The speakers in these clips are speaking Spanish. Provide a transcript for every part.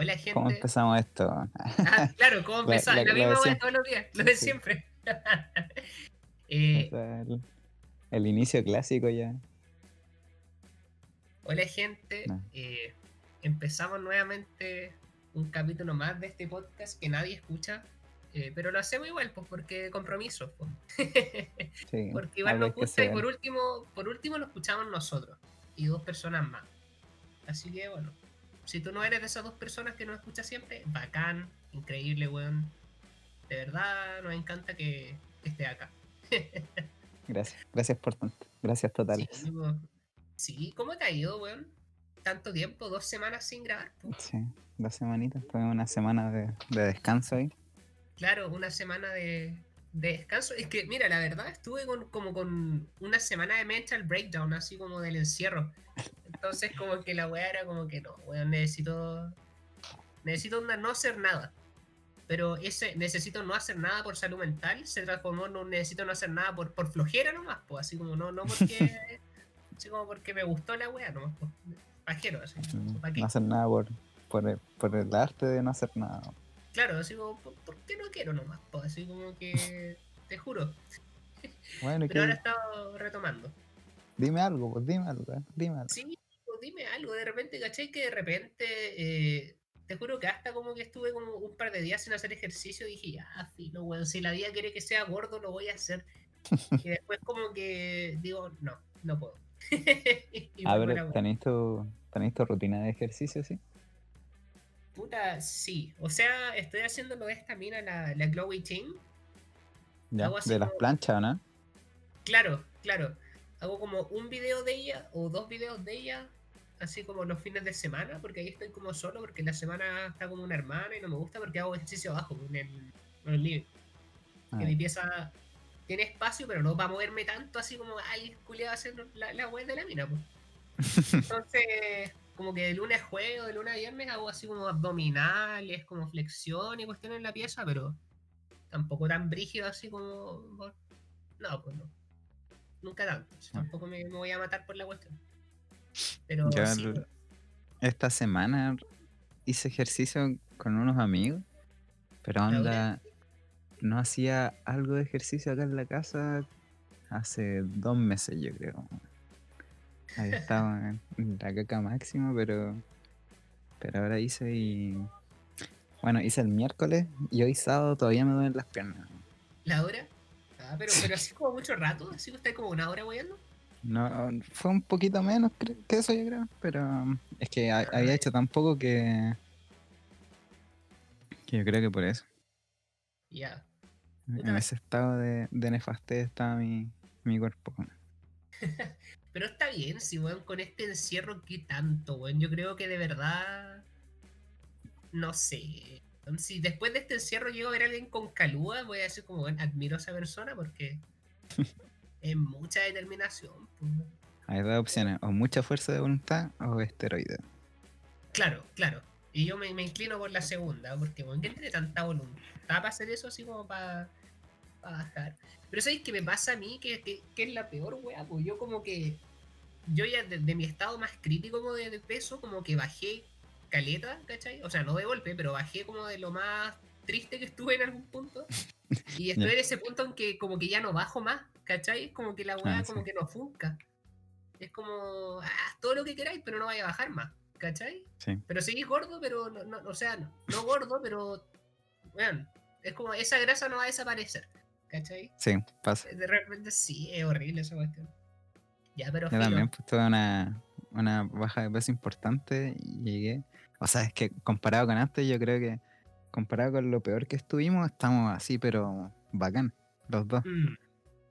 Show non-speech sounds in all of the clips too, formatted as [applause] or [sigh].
Hola, gente. ¿Cómo empezamos esto? Ah, claro, ¿cómo empezamos? [laughs] la- La, la misma de todos los días, lo de Sí. siempre. [laughs] Eh, O sea, el, el inicio clásico ya. hola, gente. No. Eh, empezamos nuevamente un capítulo más de este podcast que nadie escucha. eh, pero lo hacemos igual, pues porque compromiso. pues. [laughs] Sí, porque igual nos gusta y por último, por último lo escuchamos nosotros y dos personas más. Así que bueno, si tú no eres de esas dos personas que nos escuchas siempre, bacán, increíble, weón. De verdad nos encanta que, que esté acá. [laughs] Gracias, gracias por tanto. Gracias totales. Sí, ¿cómo te ha ido, weón? Tanto tiempo, dos semanas sin grabar. Sí, dos semanitas, tuve una semana de, de descanso ahí. Claro, una semana de, de descanso. Es que, mira, la verdad, estuve con, como con una semana de mental breakdown, así como del encierro. Entonces, como que la weá era como que no, weón, necesito. Necesito onda no hacer nada. Pero ese necesito no hacer nada por salud mental se transformó en un necesito no hacer nada por, por flojera nomás, pues así como no, no porque. [laughs] así como porque me gustó la weá nomás, pues. Pajero, así. No hacer nada por, por, el, por el arte de no hacer nada. Claro, así como, ¿por, qué no quiero nomás? [laughs] Pues así como que. Te juro. Bueno, ¿y Pero qué? ahora he estado retomando. Dime algo, pues dime algo, eh, dime algo. Sí, pues dime algo, de repente, ¿cachai? Que de repente, eh, te juro que hasta como que estuve como un par de días sin hacer ejercicio y dije, ya, filo, weón, si la vida quiere que sea gordo, lo voy a hacer. [laughs] Y después como que digo, no, no puedo. [laughs] A ver, ¿tenéis tu, tenéis tu rutina de ejercicio, sí? Puta, sí. O sea, estoy haciendo lo de esta mina, la, la Glowy Team. Ya, de las planchas, ¿o ¿no? Claro, claro. Hago como un video de ella o dos videos de ella, así como los fines de semana, porque ahí estoy como solo, porque la semana está como una hermana y no me gusta porque hago ejercicio abajo, en el, en el living. Ah, Que mi pieza tiene espacio, pero no va a moverme tanto así como alguien culiado haciendo la, la web de la mina. Pues. [laughs] Entonces, como que de lunes a jueves o de lunes a viernes hago así como abdominales, como flexión y cuestiones en la pieza, pero tampoco tan brígido así como. No, pues no. Nunca tanto. Tampoco me, me voy a matar por la cuestión. Pero Yo sí, el- esta semana hice ejercicio con unos amigos, pero onda, no hacía algo de ejercicio acá en la casa hace dos meses, yo creo. Había estado en la caca máxima, pero, pero ahora hice y... Bueno, hice el miércoles y hoy sábado todavía me duelen las piernas. ¿La hora? Ah, pero, pero así como mucho rato, así que está como una hora weyando. No, fue un poquito menos que eso, yo creo, pero es que ha- había hecho tan poco que, que yo creo que por eso. Ya. En ese estado de, de nefastez estaba mi, mi cuerpo. [laughs] Pero está bien, si weón, con este encierro, ¿qué tanto, weón? Yo creo que de verdad. No sé. Si después de este encierro llego a ver a alguien con calúa, voy a decir como, weón, admiro a esa persona porque [laughs] es mucha determinación. pues. Hay dos opciones, o mucha fuerza de voluntad o esteroides. Claro, claro. Y yo me, me inclino por la segunda, porque, weón, ¿quién tiene tanta voluntad para hacer eso así como para bajar? Pero ¿sabéis qué me pasa a mí? Que, que- que es la peor, weá, pues yo como que. Yo ya de, de mi estado más crítico como de, de peso, como que bajé caleta, ¿cachai? O sea, no de golpe, pero bajé como de lo más triste que estuve en algún punto. Y [laughs] estoy en ese punto en que como que ya no bajo más, ¿cachai? Es como que la weá Ah, como sí. que no funca. Es como, ah, todo lo que queráis, pero no vaya a bajar más, ¿cachai? Sí. Pero seguís gordo, pero no, no- o sea, no, no gordo, pero bueno, es como esa grasa no va a desaparecer, ¿cachai? Sí, pasa. De repente sí, es horrible esa cuestión. Ya, pero Yo filo. también pues, tuve una, una baja de peso importante y llegué. O sea, es que comparado con antes, yo creo que comparado con lo peor que estuvimos, estamos así, pero bacán, los dos. Mm.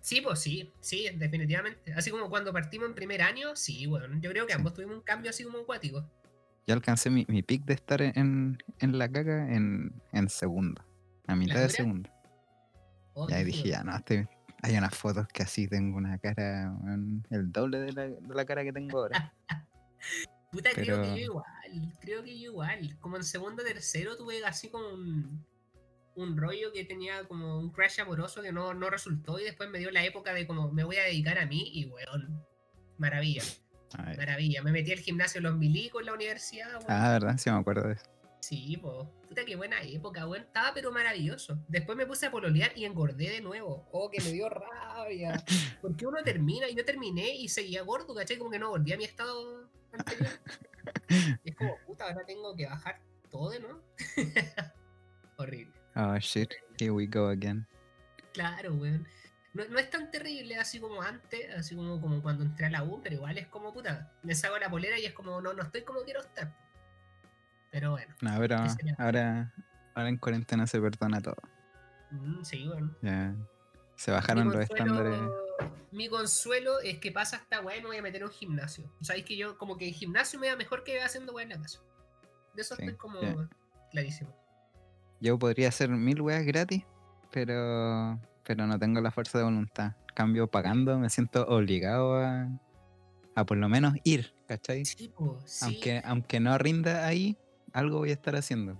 Sí, pues sí, sí, definitivamente. Así como cuando partimos en primer año, sí, bueno, yo creo que Sí. ambos tuvimos un cambio así como acuático. Yo alcancé mi, mi pic de estar en, en la caca en, en segundo, a mitad de segundo. Oh, Y dije, ya, no, estoy- hay unas fotos que así tengo una cara, el doble de la, de la cara que tengo ahora. [laughs] Puta, creo que Pero- yo igual, creo que yo igual. Como en segundo tercero tuve así como un, un rollo que tenía como un crash amoroso que no, no resultó y después me dio la época de como me voy a dedicar a mí y weón, maravilla, maravilla. Me metí al gimnasio Los Milicos en la universidad, weón. Ah, ¿verdad? Sí me acuerdo de eso. Sí, po. Puta, qué buena época, weón. Estaba pero maravilloso. Después me puse a pololear y engordé de nuevo. Oh, que me dio rabia. [laughs] Porque uno termina y yo terminé y seguía gordo, ¿cachai? Como que no volví a mi estado anterior. Y [laughs] es como, puta, ahora tengo que bajar todo, ¿no? [laughs] Horrible. Oh shit, here we go again. Claro, weón. No, no es tan terrible así como antes, así como, como cuando entré a la U, pero igual es como puta. Me saco la polera y es como, no, no estoy como quiero estar. Pero bueno. No, pero ahora, ahora en cuarentena se perdona todo. Mm, sí, bueno. Ya se bajaron los estándares. Mi consuelo es que pasa esta weá y me voy a meter en un gimnasio. Sabéis que yo, como que el gimnasio me va mejor que haciendo weá en la casa. De eso Sí, estoy como clarísimo. Yo podría hacer mil weas gratis, pero, pero no tengo la fuerza de voluntad. Cambio, pagando, me siento obligado a, a por lo menos ir, ¿cachai? Sí, po, sí. Aunque, aunque no rinda ahí, algo voy a estar haciendo.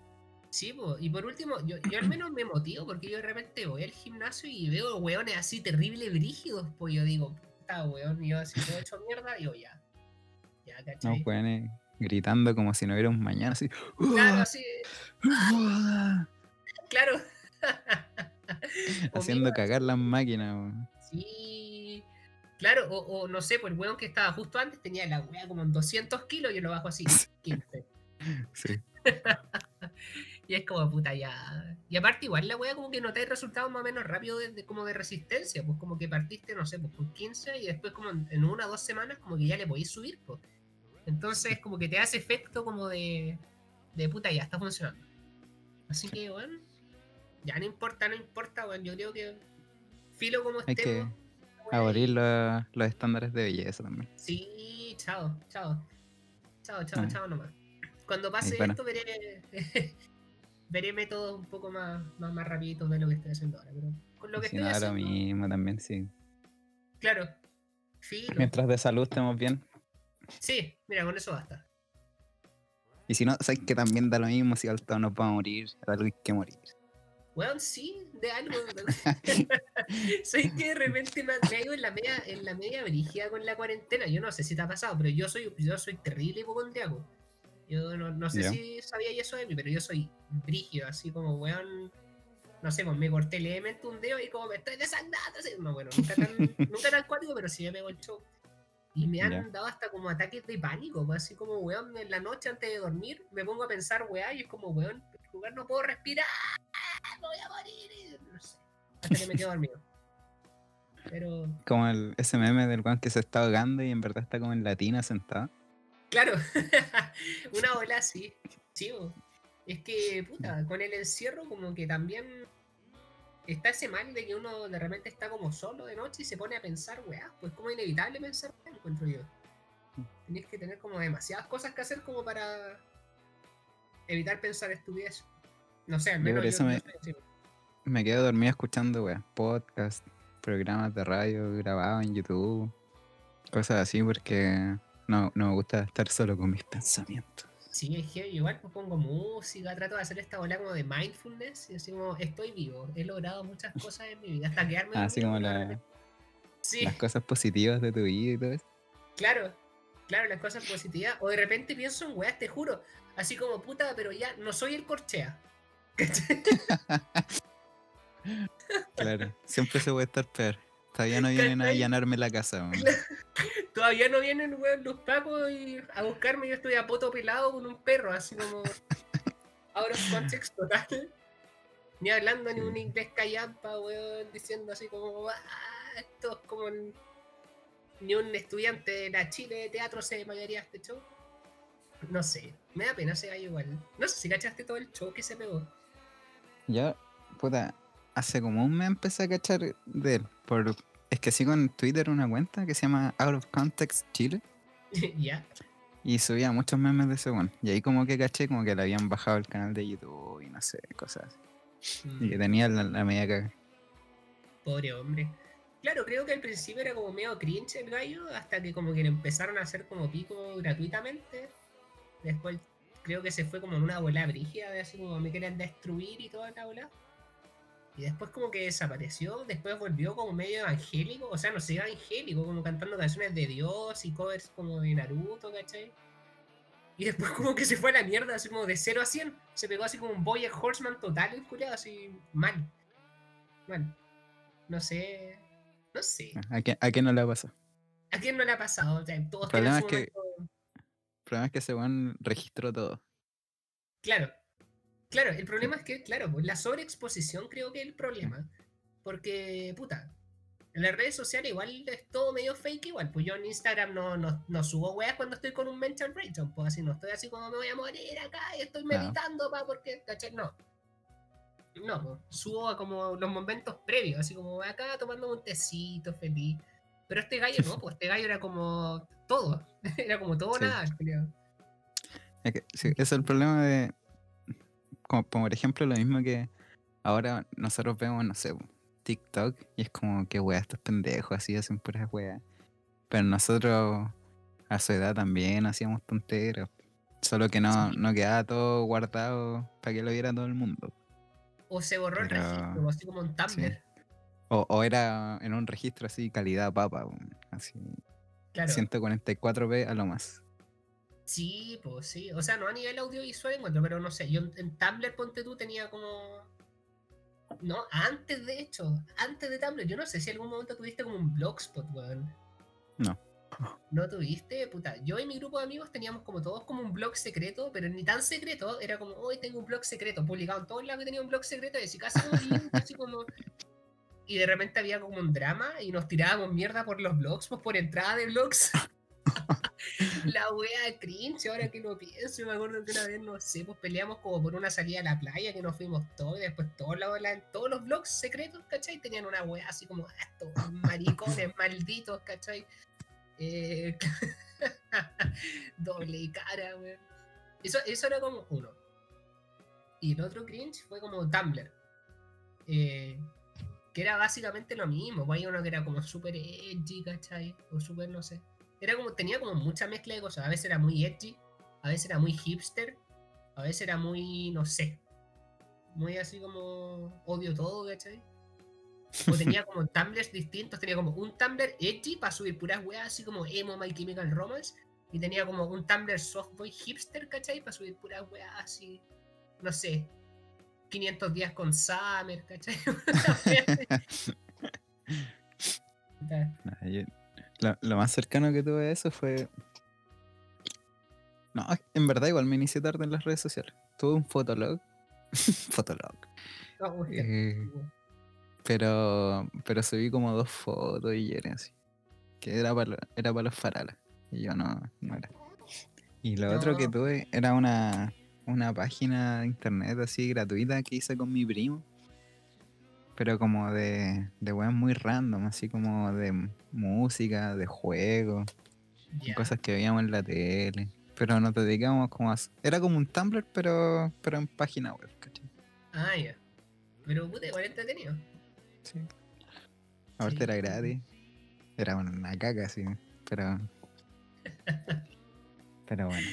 Sí, po. y por último, yo, yo al menos me motivo porque yo de repente voy al gimnasio y veo weones así terrible brígidos, pues yo digo, puta weón, y yo así todo hecho mierda, y yo ya. Ya, No, ¿cachai? weones gritando como si no hubiera un mañana, así. Claro, así, claro. [laughs] O Haciendo cagar las máquinas, weón. Sí. Claro, o, o no sé, pues el weón que estaba justo antes tenía la weá como en 200 kilos y yo lo bajo así, 15. Sí. [laughs] Y es como puta ya. Y aparte, igual la weá como que notáis resultados más o menos rápido de, de- como de resistencia, pues como que partiste, no sé, pues con 15 y después como en, en una o dos semanas como que ya le podéis subir, pues. Entonces como que te hace efecto como de, de puta, ya está funcionando. Así que, bueno, ya no importa, no importa, bueno, yo creo que filo como Hay que estemos. weá, abolir los, los estándares de belleza también. Sí, chao, chao. Chao, chao, Ah. chao nomás. Cuando pase bueno. esto veré, [laughs] veré métodos un poco más, más, más rapiditos de lo que estoy haciendo ahora. Pero con lo que Si estoy no, ahora haciendo, mismo también, sí. claro. Mientras de salud estemos bien. Sí, mira, con eso basta. Y si no, sabes que también da lo mismo si al todos nos vamos a morir, de algo hay que morir. Weón, sí, de algo. [laughs] [laughs] soy que de repente me, ido en la media, en la media brígida con la cuarentena. Yo no sé si te ha pasado, pero yo soy, yo soy terrible hipocondriaco. Yo no, no sé si sabía eso de mí, pero yo soy brígido, así como weón. No sé, pues me corté levemente un dedo y como me estoy desangrando. Así. No, bueno, nunca tan, [laughs] nunca tan cuático, pero sí me pegó el show. Y me han dado hasta como ataques de pánico, pues, así como, weón, en la noche antes de dormir me pongo a pensar, weá, y es como, weón, en este lugar no puedo respirar, me voy a morir, y no sé, hasta que me quedo dormido. [laughs] Pero, Como el, ese meme del guan que se está ahogando y en verdad está como en la tina sentado. Claro, [laughs] una ola así, sí, bo. es que, puta, con el encierro como que también está ese mal de que uno de repente está como solo de noche y se pone a pensar, weá, pues como inevitable pensar, weá, encuentro yo. Tienes que tener como demasiadas cosas que hacer como para evitar pensar estupidez. No sé, al menos yo, yo me-. Me quedo dormido escuchando, weas, podcast, programas de radio grabados en YouTube, cosas así, porque no, no me gusta estar solo con mis pensamientos. Sí, es que igual pues pongo música, trato de hacer esta ola como de mindfulness y así como estoy vivo, he logrado muchas cosas en mi vida, hasta quedarme Así dormido, como la- Sí, las cosas positivas de tu vida y todo eso. claro, claro, las cosas positivas. O de repente pienso en weas, te juro, así como puta, pero ya no soy el corchea. [laughs] [laughs] Claro, siempre se puede estar peor. Todavía no vienen a allanarme la casa. [laughs] Todavía no vienen weón, los pacos y a buscarme, yo estoy a poto pelado con un perro, así como out of context total. Ni hablando ni un inglés callampa, weón, diciendo así como, ah, esto es como el- ni un estudiante de la Chile de teatro se desmayaría este show. No sé, me da pena ese gallo igual. No sé si cachaste todo el show que se pegó. Yo, puta, hace como un mes empecé a cachar de él. Por, es que sigo en Twitter una cuenta que se llama Out of Context Chile. [laughs] ya. Y subía muchos memes de ese weón. Y ahí como que caché como que le habían bajado el canal de YouTube y no sé, cosas así. Y que Mm, tenía la, la media caga. Pobre hombre. Claro, creo que al principio era como medio cringe el gallo, hasta que como que le empezaron a hacer como pico gratuitamente. Después creo que se fue como en una bola brígida de así como me querían destruir y toda la bola. Y después como que desapareció, después volvió como medio evangélico, o sea, no sé, evangélico, como cantando canciones de Dios y covers como de Naruto, ¿cachai? Y después como que se fue a la mierda, así como de 0 a 100. Se pegó así como un Boyer Horseman total, el culiado, así mal. Mal. No sé. No sé. ¿A quién, a quién no le ha pasado? ¿A quién no le ha pasado? O sea, todos El problema es que- momento- El problema es que ese weón registró todo. Claro. Claro, el problema es que, claro, pues la sobreexposición creo que es el problema. Porque, puta, en las redes sociales igual es todo medio fake igual. Pues yo en Instagram no, no, no subo weas cuando estoy con un mental breakdown. Pues así no estoy así como me voy a morir acá y estoy meditando pa porque, ¿cachai? No. No, pues, subo a como los momentos previos, así como acá tomando un tecito feliz. Pero este gallo no, [laughs] pues este gallo era como todo. [laughs] Era como todo Sí. nada, culiao. Es que, sí, es el problema de. Como, como por ejemplo, lo mismo que ahora nosotros vemos, no sé, TikTok y es como que weá, estos pendejos así hacen puras weas. Pero nosotros a su edad también hacíamos tonteras. Solo que no, no quedaba todo guardado para que lo viera todo el mundo. O se borró el registro, así como un Tumblr. O, o era en un registro así, calidad papa, así, Claro. 144p a lo más. Sí, pues sí. O sea, no a nivel audiovisual encuentro, pero no sé. Yo en, Tumblr, ponte tú, tenía como. No, antes de hecho, antes de Tumblr, yo no sé si en algún momento tuviste como un blogspot, weón. No. ¿No tuviste? Puta, yo y mi grupo de amigos teníamos como todos como un blog secreto, pero ni tan secreto, era como, hoy tengo un blog secreto, publicado en todos lados que tenía un blog secreto, y así casi así como... Y de repente había como un drama y nos tirábamos mierda por los blogs, pues por entrada de blogs. La wea cringe, ahora que lo pienso, me acuerdo que una vez, no sé, pues peleamos como por una salida a la playa que nos fuimos todos y después todos, la- la- todos los blogs secretos, ¿cachai? Tenían una wea así como, "Ah, estos maricones [laughs] malditos, ¿cachai? Eh, [laughs] doble cara, weón. Eso, eso era como uno. Y el otro cringe fue como Tumblr. Eh, que era básicamente lo mismo. pues Hay uno que era como súper edgy, ¿cachai? O súper, no sé. Era como, tenía como mucha mezcla de cosas. A veces era muy edgy, a veces era muy hipster, a veces era muy, no sé. Muy así como odio todo, ¿cachai? O tenía como [laughs] tumblers distintos. Tenía como un Tumblr edgy para subir puras weas, así como emo, My Chemical Romance. Y tenía como un Tumblr softboy hipster, ¿cachai? Para subir puras weas así. No sé. 500 días con Summer, ¿cachai? [laughs] [laughs] Nah, yo- lo, lo más cercano que tuve a eso fue. No, en verdad igual me inicié tarde en las redes sociales. Tuve un fotolog. [laughs] fotolog. no, weón. eh, pero, pero subí como dos fotos y era así. Que era para era para los faralas. Y yo no, no era. Y lo otro que tuve era una, una página de internet así gratuita que hice con mi primo. Pero como de, de weas muy random, así como de música, de juegos, Ya. cosas que veíamos en la tele. Pero nos dedicamos como a... Era como un Tumblr, pero, pero en página web, ¿cachai? Ah, ya. Pero puta, igual entretenido. Sí. Aparte Sí. era gratis. Era una caca, sí. Pero. [laughs] pero bueno.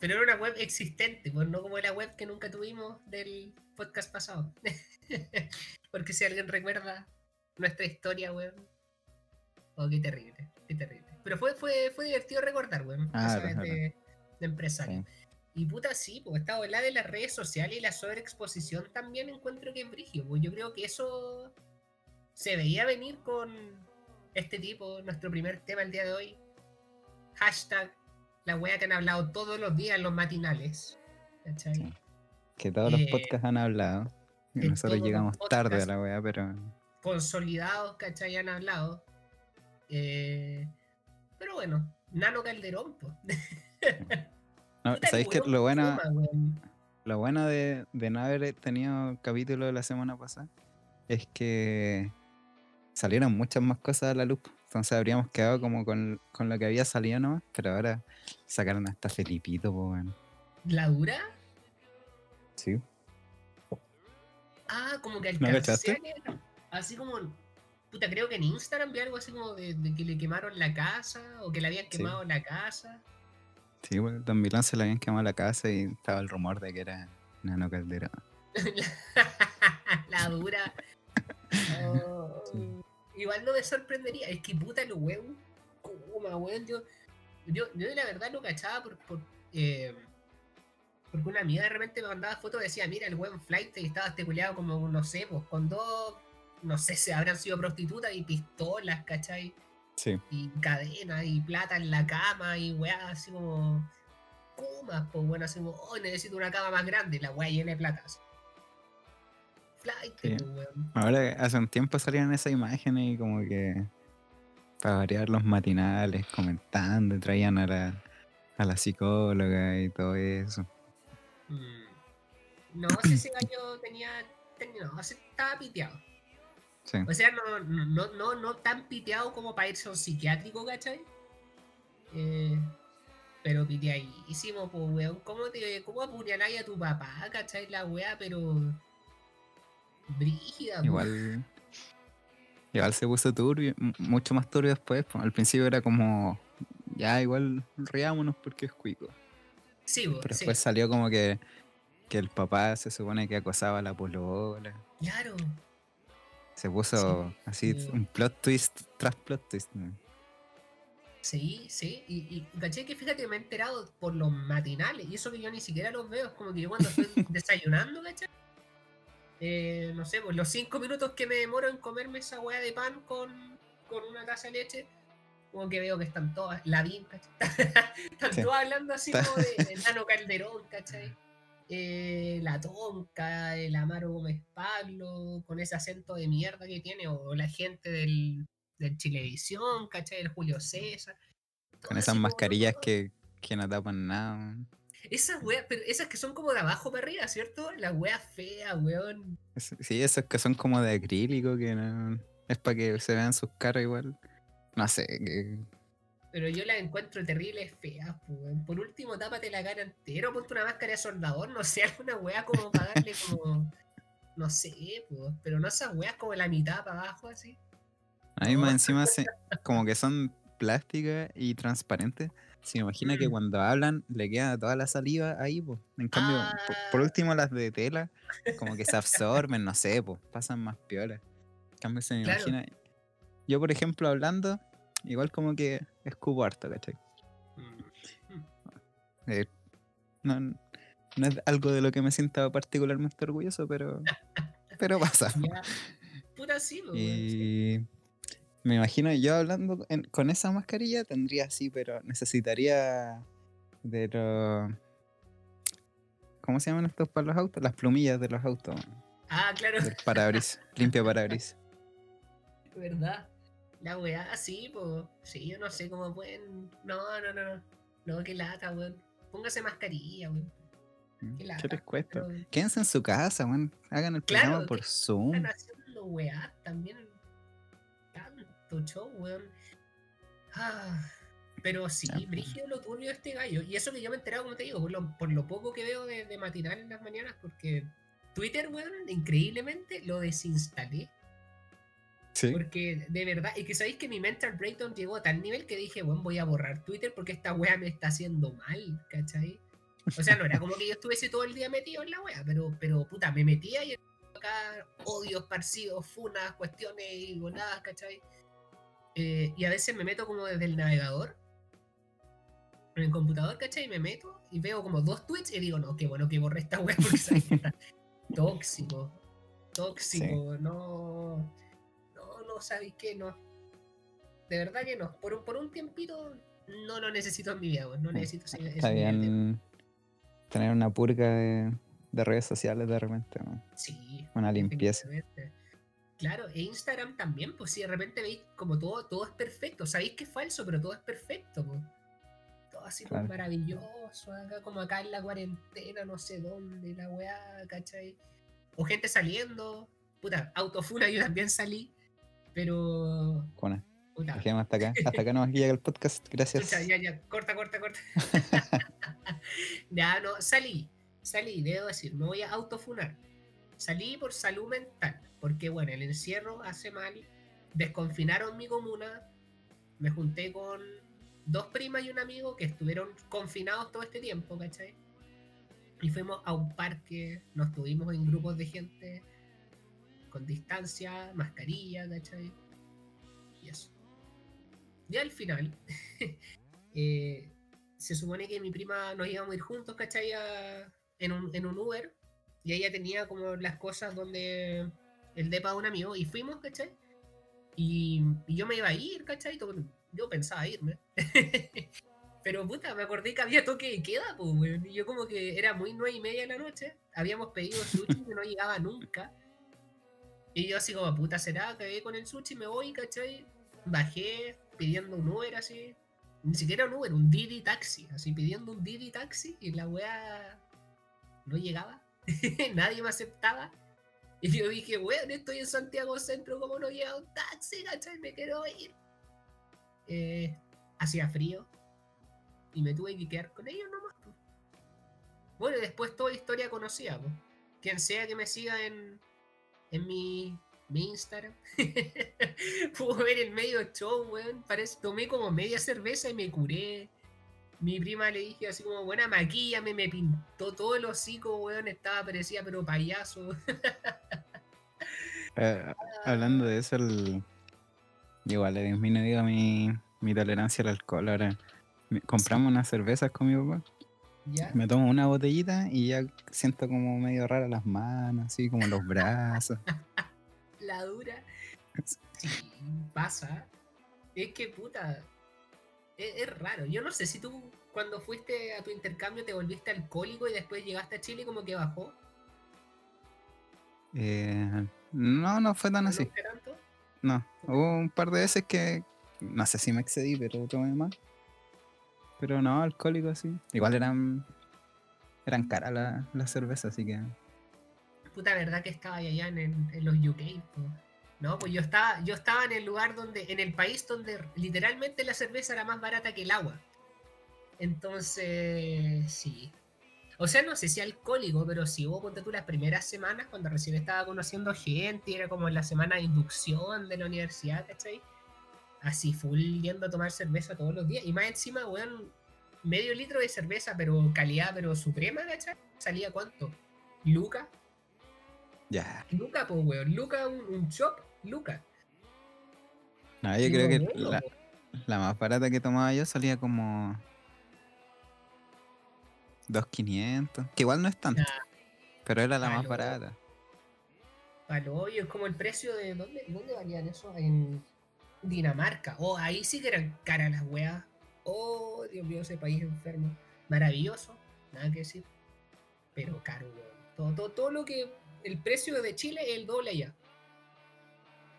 Pero era una web existente, pues no como la web que nunca tuvimos del podcast pasado. [laughs] Porque si alguien recuerda nuestra historia, weón. Oh, qué terrible, qué terrible. Pero fue, fue, fue divertido recordar, weón. Ah, de, de empresario. Sí. Y puta, sí, pues esta ola de las redes sociales y la sobreexposición también encuentro que es brigio. Pues yo creo que eso se veía venir con este tipo, nuestro primer tema el día de hoy. Hashtag la wea que han hablado todos los días en los matinales. ¿Cachai? Sí. Que todos los Eh, podcasts han hablado. Y nosotros llegamos tarde a la weá, pero. Consolidados, ¿cachai? Han hablado. Eh, pero bueno, Nano Calderón, pues. [laughs] No, ¿Sabéis que lo bueno, lo bueno de, de no haber tenido capítulo la semana pasada es que salieron muchas más cosas a la luz. Entonces habríamos quedado como con, con lo que había salido nomás, pero ahora sacaron hasta Felipito, pues bueno. ¿La dura? Sí. Ah, como que ¿No alcancé Así como. Puta, creo que en Instagram vi algo así como de, de que le quemaron la casa o que le habían Sí. quemado la casa. Sí, bueno, Don Milán se le habían quemado la casa y estaba el rumor de que era Nano Calderón. [laughs] la dura. [laughs] Oh, Sí. Igual no me sorprendería. Es que puta lo weón. Coma, weón. Yo, yo, yo la verdad lo cachaba por, por eh, porque una amiga de repente me mandaba fotos y decía, mira, el buen flight y estaba esteculeado como, no sé, pues con dos, no sé, se habrán sido prostitutas y pistolas, ¿cachai? Sí. Y cadenas y plata en la cama y weá, así como. Kumas, pues bueno, así como, oh, necesito una cama más grande, la weá llena de plata. así. Sí. pues. Ahora, hace un tiempo salían esas imágenes y como que para variar los matinales, comentando, traían a la, a la psicóloga y todo eso. Mm. No ese gallo tenía. tenía no, estaba piteado. Sí. O sea, no, no, no, no tan piteado como para irse a un psiquiátrico, ¿cachai? Eh, pero piteadísimo, pues, weón. ¿Cómo, te, ¿Cómo apuñaláis a tu papá, cachai? La weá, pero. Brígida. Igual, igual se puso turbio, mucho más turbio después. Al principio era como, ya igual riámonos porque es cuico. Sí, Pero sí. después salió como que, que el papá se supone que acosaba a la polola. Claro. Se puso Sí, así sí. un plot twist tras plot twist. Sí, sí. Y, y caché que fíjate que me he enterado por los matinales. Y eso que yo ni siquiera los veo. Es como que yo cuando estoy [laughs] desayunando, ¿cachai? Eh, no sé, pues los cinco minutos que me demoro en comerme esa weá de pan con, con una taza de leche, como que veo que están todas, la ¿cachai? [laughs] están Sí. todas hablando así como de, [laughs] Nano Calderón, ¿cachai? Eh, la Tonca, el Amaro Gómez Pablo, con ese acento de mierda que tiene, o la gente del, del Chilevisión, ¿cachai? El Julio César. Con esas como- mascarillas que, que no tapan nada. Esas weas, pero esas que son como de abajo para arriba, ¿cierto? Las weas feas, weón. Sí, esos que son como de acrílico, que no, es para que se vean sus caras igual. No sé, que, Pero yo las encuentro terribles feas, weón. Por último, tápate la cara entero, ponte una máscara de soldador, no sé, [laughs] alguna wea como para darle como. No sé, pues. Pero no esas weas como la mitad para abajo, así. a mí más encima se- como que son plásticas y transparentes. Se imagina que Mm. cuando hablan le queda toda la saliva ahí, pues. En cambio, por, por Ah. último las de tela, como que se [laughs] absorben, no sé, pues, pasan más piola. En cambio se me Claro. imagina. Yo, por ejemplo, hablando, igual como que escupo harto, ¿cachai? Eh, no, no es algo de lo que me sienta particularmente orgulloso, pero, pero pasa. [laughs] Puta sí. Y me imagino yo hablando en- con esa mascarilla tendría así, pero necesitaría de los... ¿Cómo se llaman estos para los autos? Las plumillas de los autos. Ah, claro, Del parabrisas. limpia parabrisas. [laughs] ¿verdad? La weá, sí, pues. Sí, yo no sé cómo pueden. No, no, no, no. No, qué lata, weón. Póngase mascarilla, weón. Mm, Qué ¿Qué lata, les cuesta? pero- Quédense en su casa, weón. Hagan el Claro, programa por ¿qué Zoom. están haciendo weá también? Show, weón. Ah, pero sí, pues. brígido lo turbio este gallo. Y eso que yo me he enterado, como te digo, por lo, por lo poco que veo de, de matinal en las mañanas, porque Twitter, weón, increíblemente lo desinstalé. Sí. Porque de verdad, y que sabéis que mi mental breakdown llegó a tal nivel que dije, bueno, voy a borrar Twitter porque esta wea me está haciendo mal, ¿cachai? O sea, no era como que yo estuviese todo el día metido en la wea, pero, pero puta, me metía y acá odios esparcidos, funas, cuestiones y voladas, ¿cachai? Eh, y a veces me meto como desde el navegador, en el computador, ¿cachai? Y me meto y veo como dos tweets y digo, no, qué bueno que borré esta wea porque está [laughs] tóxico, tóxico, no, no, no, ¿sabéis qué? No. De verdad que no. Por, un- por un tiempito no lo necesito en mi vida. No necesito ese Está bien tener una purga de, de redes sociales de repente. ¿no? Sí. Una limpieza. Claro, e Instagram también, pues si de repente veis como todo, todo es perfecto. Sabéis que es falso, pero todo es perfecto, pues. Todo así Claro. maravilloso, acá como acá en la cuarentena, no sé dónde, la weá, ¿cachai? O gente saliendo, puta, autofuna yo también salí, pero Cona. puta, Dejemos hasta acá. [laughs] Hasta acá nos llega el podcast. Gracias. Pucha, ya, ya, corta, corta, corta. [laughs] [laughs] ya, no, salí, salí, debo decir, me voy a autofunar. Salí por salud mental, porque bueno, el encierro hace mal, desconfinaron mi comuna, me junté con dos primas y un amigo que estuvieron confinados todo este tiempo, ¿cachai? Y fuimos a un parque, nos tuvimos en grupos de gente con distancia, mascarilla, ¿cachai? Y eso. Y al final, [laughs] eh, se supone que mi prima nos íbamos a ir juntos, ¿cachai? En, un, en un Uber. Y ella tenía como las cosas donde el depa de un amigo. Y fuimos, ¿cachai? Y, yo me iba a ir, ¿cachai? Yo pensaba irme. [laughs] Pero puta, me acordé que había toque de queda, pues. Y yo como que era muy nueve y media de la noche. Habíamos pedido sushi que no llegaba nunca. Y yo así como, puta, será, cagué con el sushi, me voy, ¿cachai? Bajé pidiendo un Uber así. Ni siquiera un Uber, un Didi Taxi. Así pidiendo un Didi Taxi y la weá no llegaba. [laughs] Nadie me aceptaba. Y yo dije, weón, estoy en Santiago Centro, ¿cómo no llega un taxi, cachai? Me quiero ir. Eh, hacía frío. Y me tuve que quedar con ellos nomás. Bueno, después toda historia conocida. Quien sea que me siga en, en mi, mi Instagram. [laughs] Pudo ver el medio show, weón. Parece, tomé como media cerveza y me curé. Mi prima le dije así como, buena maquillame, me pintó todo el hocico, weón. Estaba parecía pero payaso. [laughs] Eh, hablando de eso, el... igual he disminuido mi, mi tolerancia al alcohol. Ahora me- compramos unas cervezas con mi papá. ¿Ya? Me tomo una botellita y ya siento como medio rara las manos, así como los brazos. [laughs] La dura. Sí, pasa. Es que puta. Es, es raro. Yo no sé si tú cuando fuiste a tu intercambio te volviste alcohólico y después llegaste a Chile como que bajó. Eh, no, no fue tan ¿No así. tanto? No, hubo un par de veces que no sé si me excedí, pero tomé más. Pero no, alcohólico así. Igual eran eran caras la- las cervezas, así que Puta verdad que estaba allá en, en los UK. po. No, pues yo estaba, yo estaba en el lugar donde, en el país donde literalmente la cerveza era más barata que el agua. Entonces, sí. O sea, no sé si alcohólico, pero sí hubo, ponte tú, las primeras semanas cuando recién estaba conociendo gente, era como la semana de inducción de la universidad, ¿cachai? Así, full yendo a tomar cerveza todos los días. Y más encima, weón, medio litro de cerveza, pero calidad, pero suprema, ¿cachai? ¿Salía cuánto? ¿Luca? ya. Luca, pues, weón. Luca, un, un shop, Luca. No, yo creo que la, más barata que tomaba yo salía como 2.500, que igual no es tanto, pero era la más barata. Palo hoyo, es como el precio de. ¿Dónde, dónde valían eso? En Dinamarca. Oh, ahí sí que eran caras las weas. Oh, Dios mío, ese país enfermo. Maravilloso, nada que decir. Pero caro, weón. Todo, todo, todo lo que. El precio de Chile es el doble allá.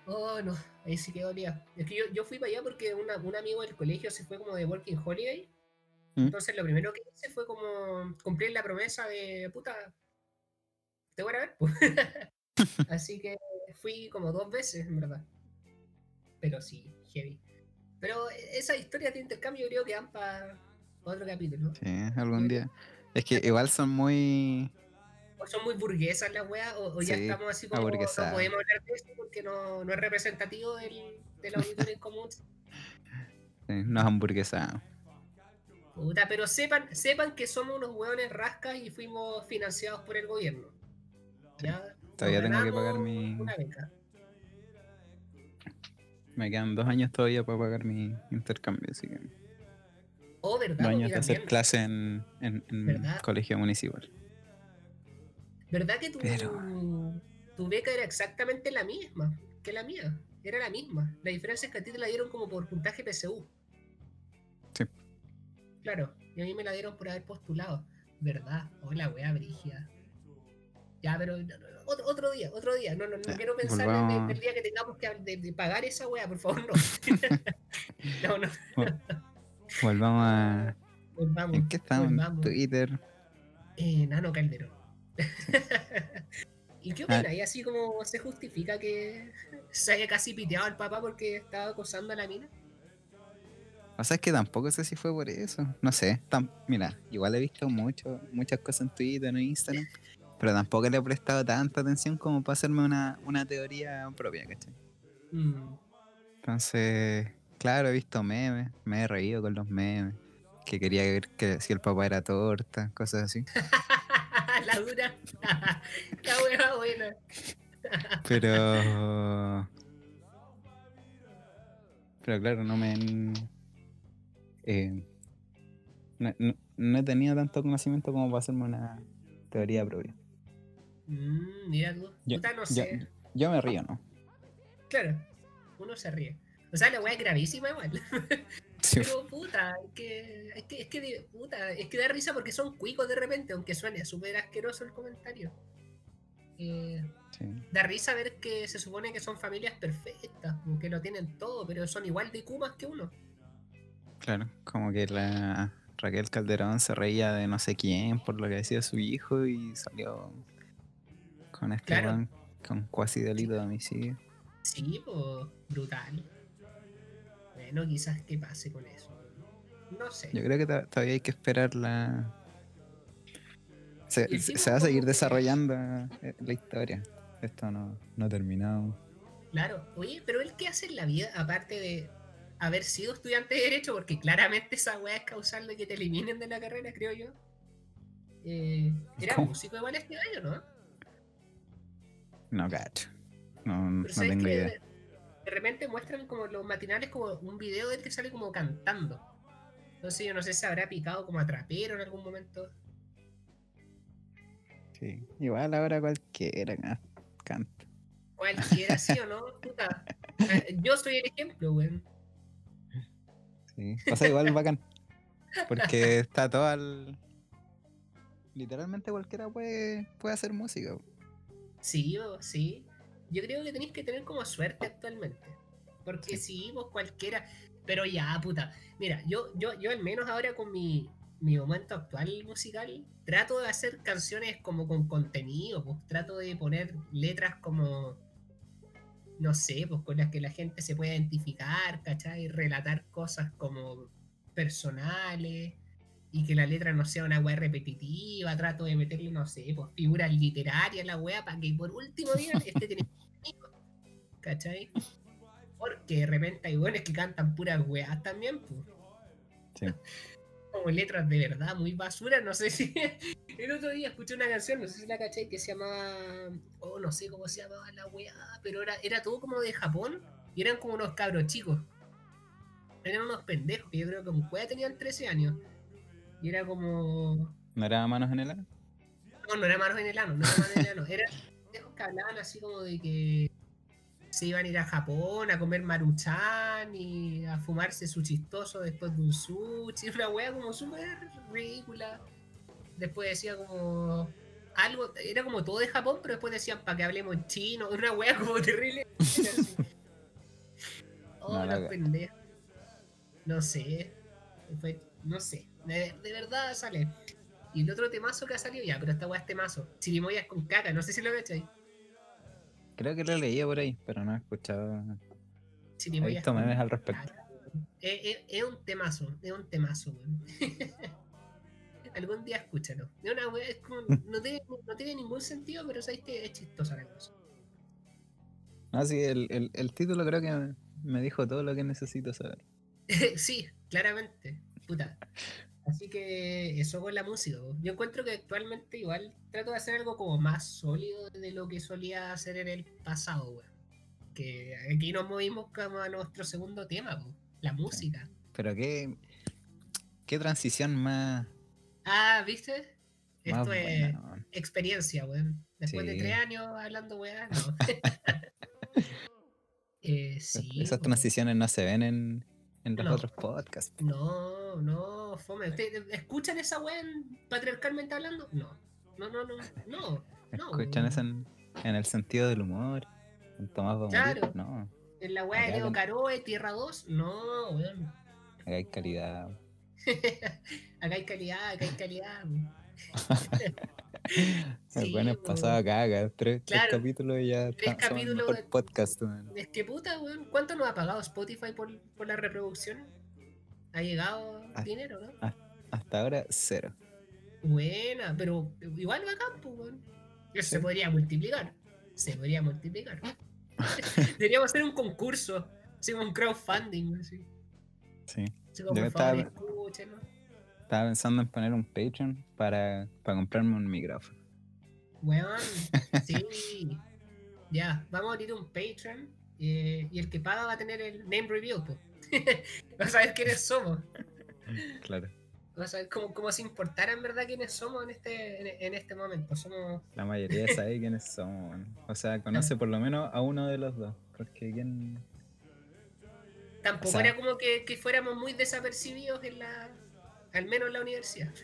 Oh, no, ahí sí que dolía. Es que yo, yo fui para allá porque una- un amigo del colegio se fue como de Working Holiday. ¿Mm? Entonces lo primero que hice fue como cumplir la promesa de puta. Te voy a ver. po". [laughs] Así que fui como dos veces, en verdad. Pero sí, heavy. Pero esas historias de intercambio creo que dan para otro capítulo. Sí, algún día. Es que igual son muy... O son muy burguesas las weas, o, o ya Sí, estamos así como no podemos hablar de esto porque no, no es representativo del, del auditorio en común. sí, nos hamburguesamos. Puta, pero sepan, sepan que somos unos hueones rascas y fuimos financiados por el gobierno. ¿Ya? Todavía tengo que pagar mi- Una beca. Me quedan dos años todavía para pagar mi intercambio, así que... Oh, ¿verdad? Dos Pues años de hacer clase en, en, en colegio municipal. ¿Verdad que tu, Pero- tu beca era exactamente la misma que la mía? Era la misma. La diferencia es que a ti te la dieron como por puntaje PSU. Sí. Claro, y a mí me la dieron por haber postulado. ¿Verdad? Hola, wea brígida. Ya, pero no, no, no, otro, otro día, otro día. No, no, no quiero pensar en el, día que tengamos que de, de pagar esa wea, por favor, no. [laughs] no, no, Volvamos a... volvamos. ¿En qué estamos? Twitter. Eh, Nano Calderón. [laughs] ¿Y qué Ah. opina? Y así como se justifica que se haya casi piteado al papá porque estaba acosando a la mina. O sea, es que tampoco sé si fue por eso. No sé. tam- Mira, igual he visto mucho, muchas cosas en Twitter, en Instagram. [laughs] Pero tampoco le he prestado tanta atención como para hacerme una, una teoría propia, ¿cachai? Mm. Entonces, claro, he visto memes, me he reído con los memes. Que quería ver que si el papá era torta, cosas así. [laughs] la dura. [laughs] la hueva buena. Pero. Pero claro, no me eh, No, no- no he tenido tanto conocimiento como para hacerme una teoría propia. Mm, mira tú. Yo- Puta, no yo- sé. Yo me río, ¿no? Claro, uno se ríe. O sea, la weá es gravísima igual. [laughs] Sí, Pero puta, es que, es que, es que, puta, es que da risa porque son cuicos de repente, aunque suene súper asqueroso el comentario. Eh, sí. da risa ver que se supone que son familias perfectas, que lo tienen todo, pero son igual de cumas que uno. Claro, como que la Raquel Calderón se reía de no sé quién por lo que decía su hijo y salió con este Claro. con cuasi delito de homicidio. Sí, pues, brutal. Bueno, quizás que pase con eso. No sé. Yo creo que to- todavía hay que esperar la... Se, va a seguir desarrollando eh, la historia. Esto no, no ha terminado. Claro, oye, pero él qué hace en la vida, aparte de haber sido estudiante de Derecho, porque claramente esa weá es causal de que te eliminen de la carrera, creo yo. Eh, era ¿Cómo? músico igual este año, ¿no? No cacho. No, no tengo idea. De, repente muestran como los matinales como un video de él que sale como cantando. Entonces yo no sé si habrá picado como a trapero en algún momento. Sí. Igual ahora cualquiera ca- canta. Cualquiera sí o no, [laughs] puta. Yo soy el ejemplo, weón. Sí. O sea, igual bacán. Porque está todo al. Literalmente cualquiera puede, puede hacer música. po. Sí, o- sí. Yo creo que tenéis que tener como suerte actualmente. Porque Sí. sí, vos cualquiera. Pero ya, puta. Mira, yo, yo, yo al menos ahora con mi, mi momento actual musical, trato de hacer canciones como con contenido, pues trato de poner letras como, no sé, pues con las que la gente se pueda identificar, ¿cachai? Relatar cosas como personales y que la letra no sea una weá repetitiva, trato de meterle, no sé, pues figuras literarias a la weá para que por último digan, este tiene sentido", ¿cachai? Porque de repente hay weones que cantan puras weas también, pues Sí. [laughs] como letras de verdad muy basura, no sé si [laughs] el otro día escuché una canción, no sé si la caché, que se llamaba, oh no sé cómo se llamaba la weá, pero era, era todo como de Japón y eran como unos cabros chicos. Eran unos pendejos que yo creo que en cueva tenían 13 años. Y era como... ¿No era manos en el ano? No, no era manos en el ano, no era manos en el ano. Eran pendejos que hablaban así como de que se iban a ir a Japón a comer maruchan y a fumarse su chistoso después de un sushi. Una wea como súper ridícula. Después decía como algo, era como todo de Japón, pero después decían para que hablemos en chino. Una wea como terrible. [laughs] Oh, No, los pendejos. No sé. No sé. De, de verdad sale. Y el otro temazo que ha salido ya, pero esta weá es temazo. Chirimoyas con caca, no sé si lo cachai. Creo que lo leía por ahí, pero no he escuchado. He Chirimoyas visto memes al respecto. caca, weón. Es, es- es un temazo, es un temazo, weón. [laughs] Algún día escúchalo. Es una es como- [laughs] no, tiene, no tiene ningún sentido, pero sabéis que es chistosa la cosa. Ah, sí, el, el, el título creo que me- me dijo todo lo que necesito saber. [laughs] sí, claramente. Puta. Así que eso con la música. Yo encuentro que actualmente igual trato de hacer algo como más sólido de lo que solía hacer en el pasado, weón. Que aquí nos movimos como a nuestro segundo tema, po, la música. Pero qué, qué transición más, Ah, ¿viste? más Esto es buena. weón. experiencia, weón. Después de tres años hablando, weón, no. [laughs] [laughs] eh, sí. Esas transiciones no se ven en, en los No. otros podcasts. No, no, fome. ¿Ustedes escuchan esa weá en patriarcalmente hablando? No. No, no, no, no. no, ¿Escuchan weón. eso en, en el sentido del humor? ¿En Tomás morir? Claro. No, En la weá de Leo Caroe, Tierra 2, no, weón. [laughs] acá hay calidad. acá hay calidad, acá hay calidad. [laughs] Sí, bueno es pasado caga, tres, tres Claro, capítulos y ya tres capítulos mejor de- podcast. weón. Es que puta, weón. ¿Cuánto nos ha pagado Spotify por, por la reproducción? ¿Ha llegado Ah. dinero, no? Hasta ahora, cero. Buena, pero igual bacán, pues, weón. Eso se Sí. podría multiplicar. Se podría multiplicar. [laughs] Deberíamos hacer un concurso. Así como un crowdfunding, así. Sí. Así como, por favor, estaba- escúchenos. Estaba pensando en poner un Patreon para, para comprarme un micrófono. Weón, [laughs] sí. Ya, vamos a abrir un Patreon. eh, y el que paga va a tener el name review, pues. [laughs] Va a saber quiénes somos. Claro. O sea, como, como si importara en verdad quiénes somos en este, en, en este momento. Somos. La mayoría sabe quiénes somos. O sea, [laughs] conoce por lo menos a uno de los dos. Porque quién. Tampoco O sea- era como que, que fuéramos muy desapercibidos en la. Al menos en la universidad. [laughs]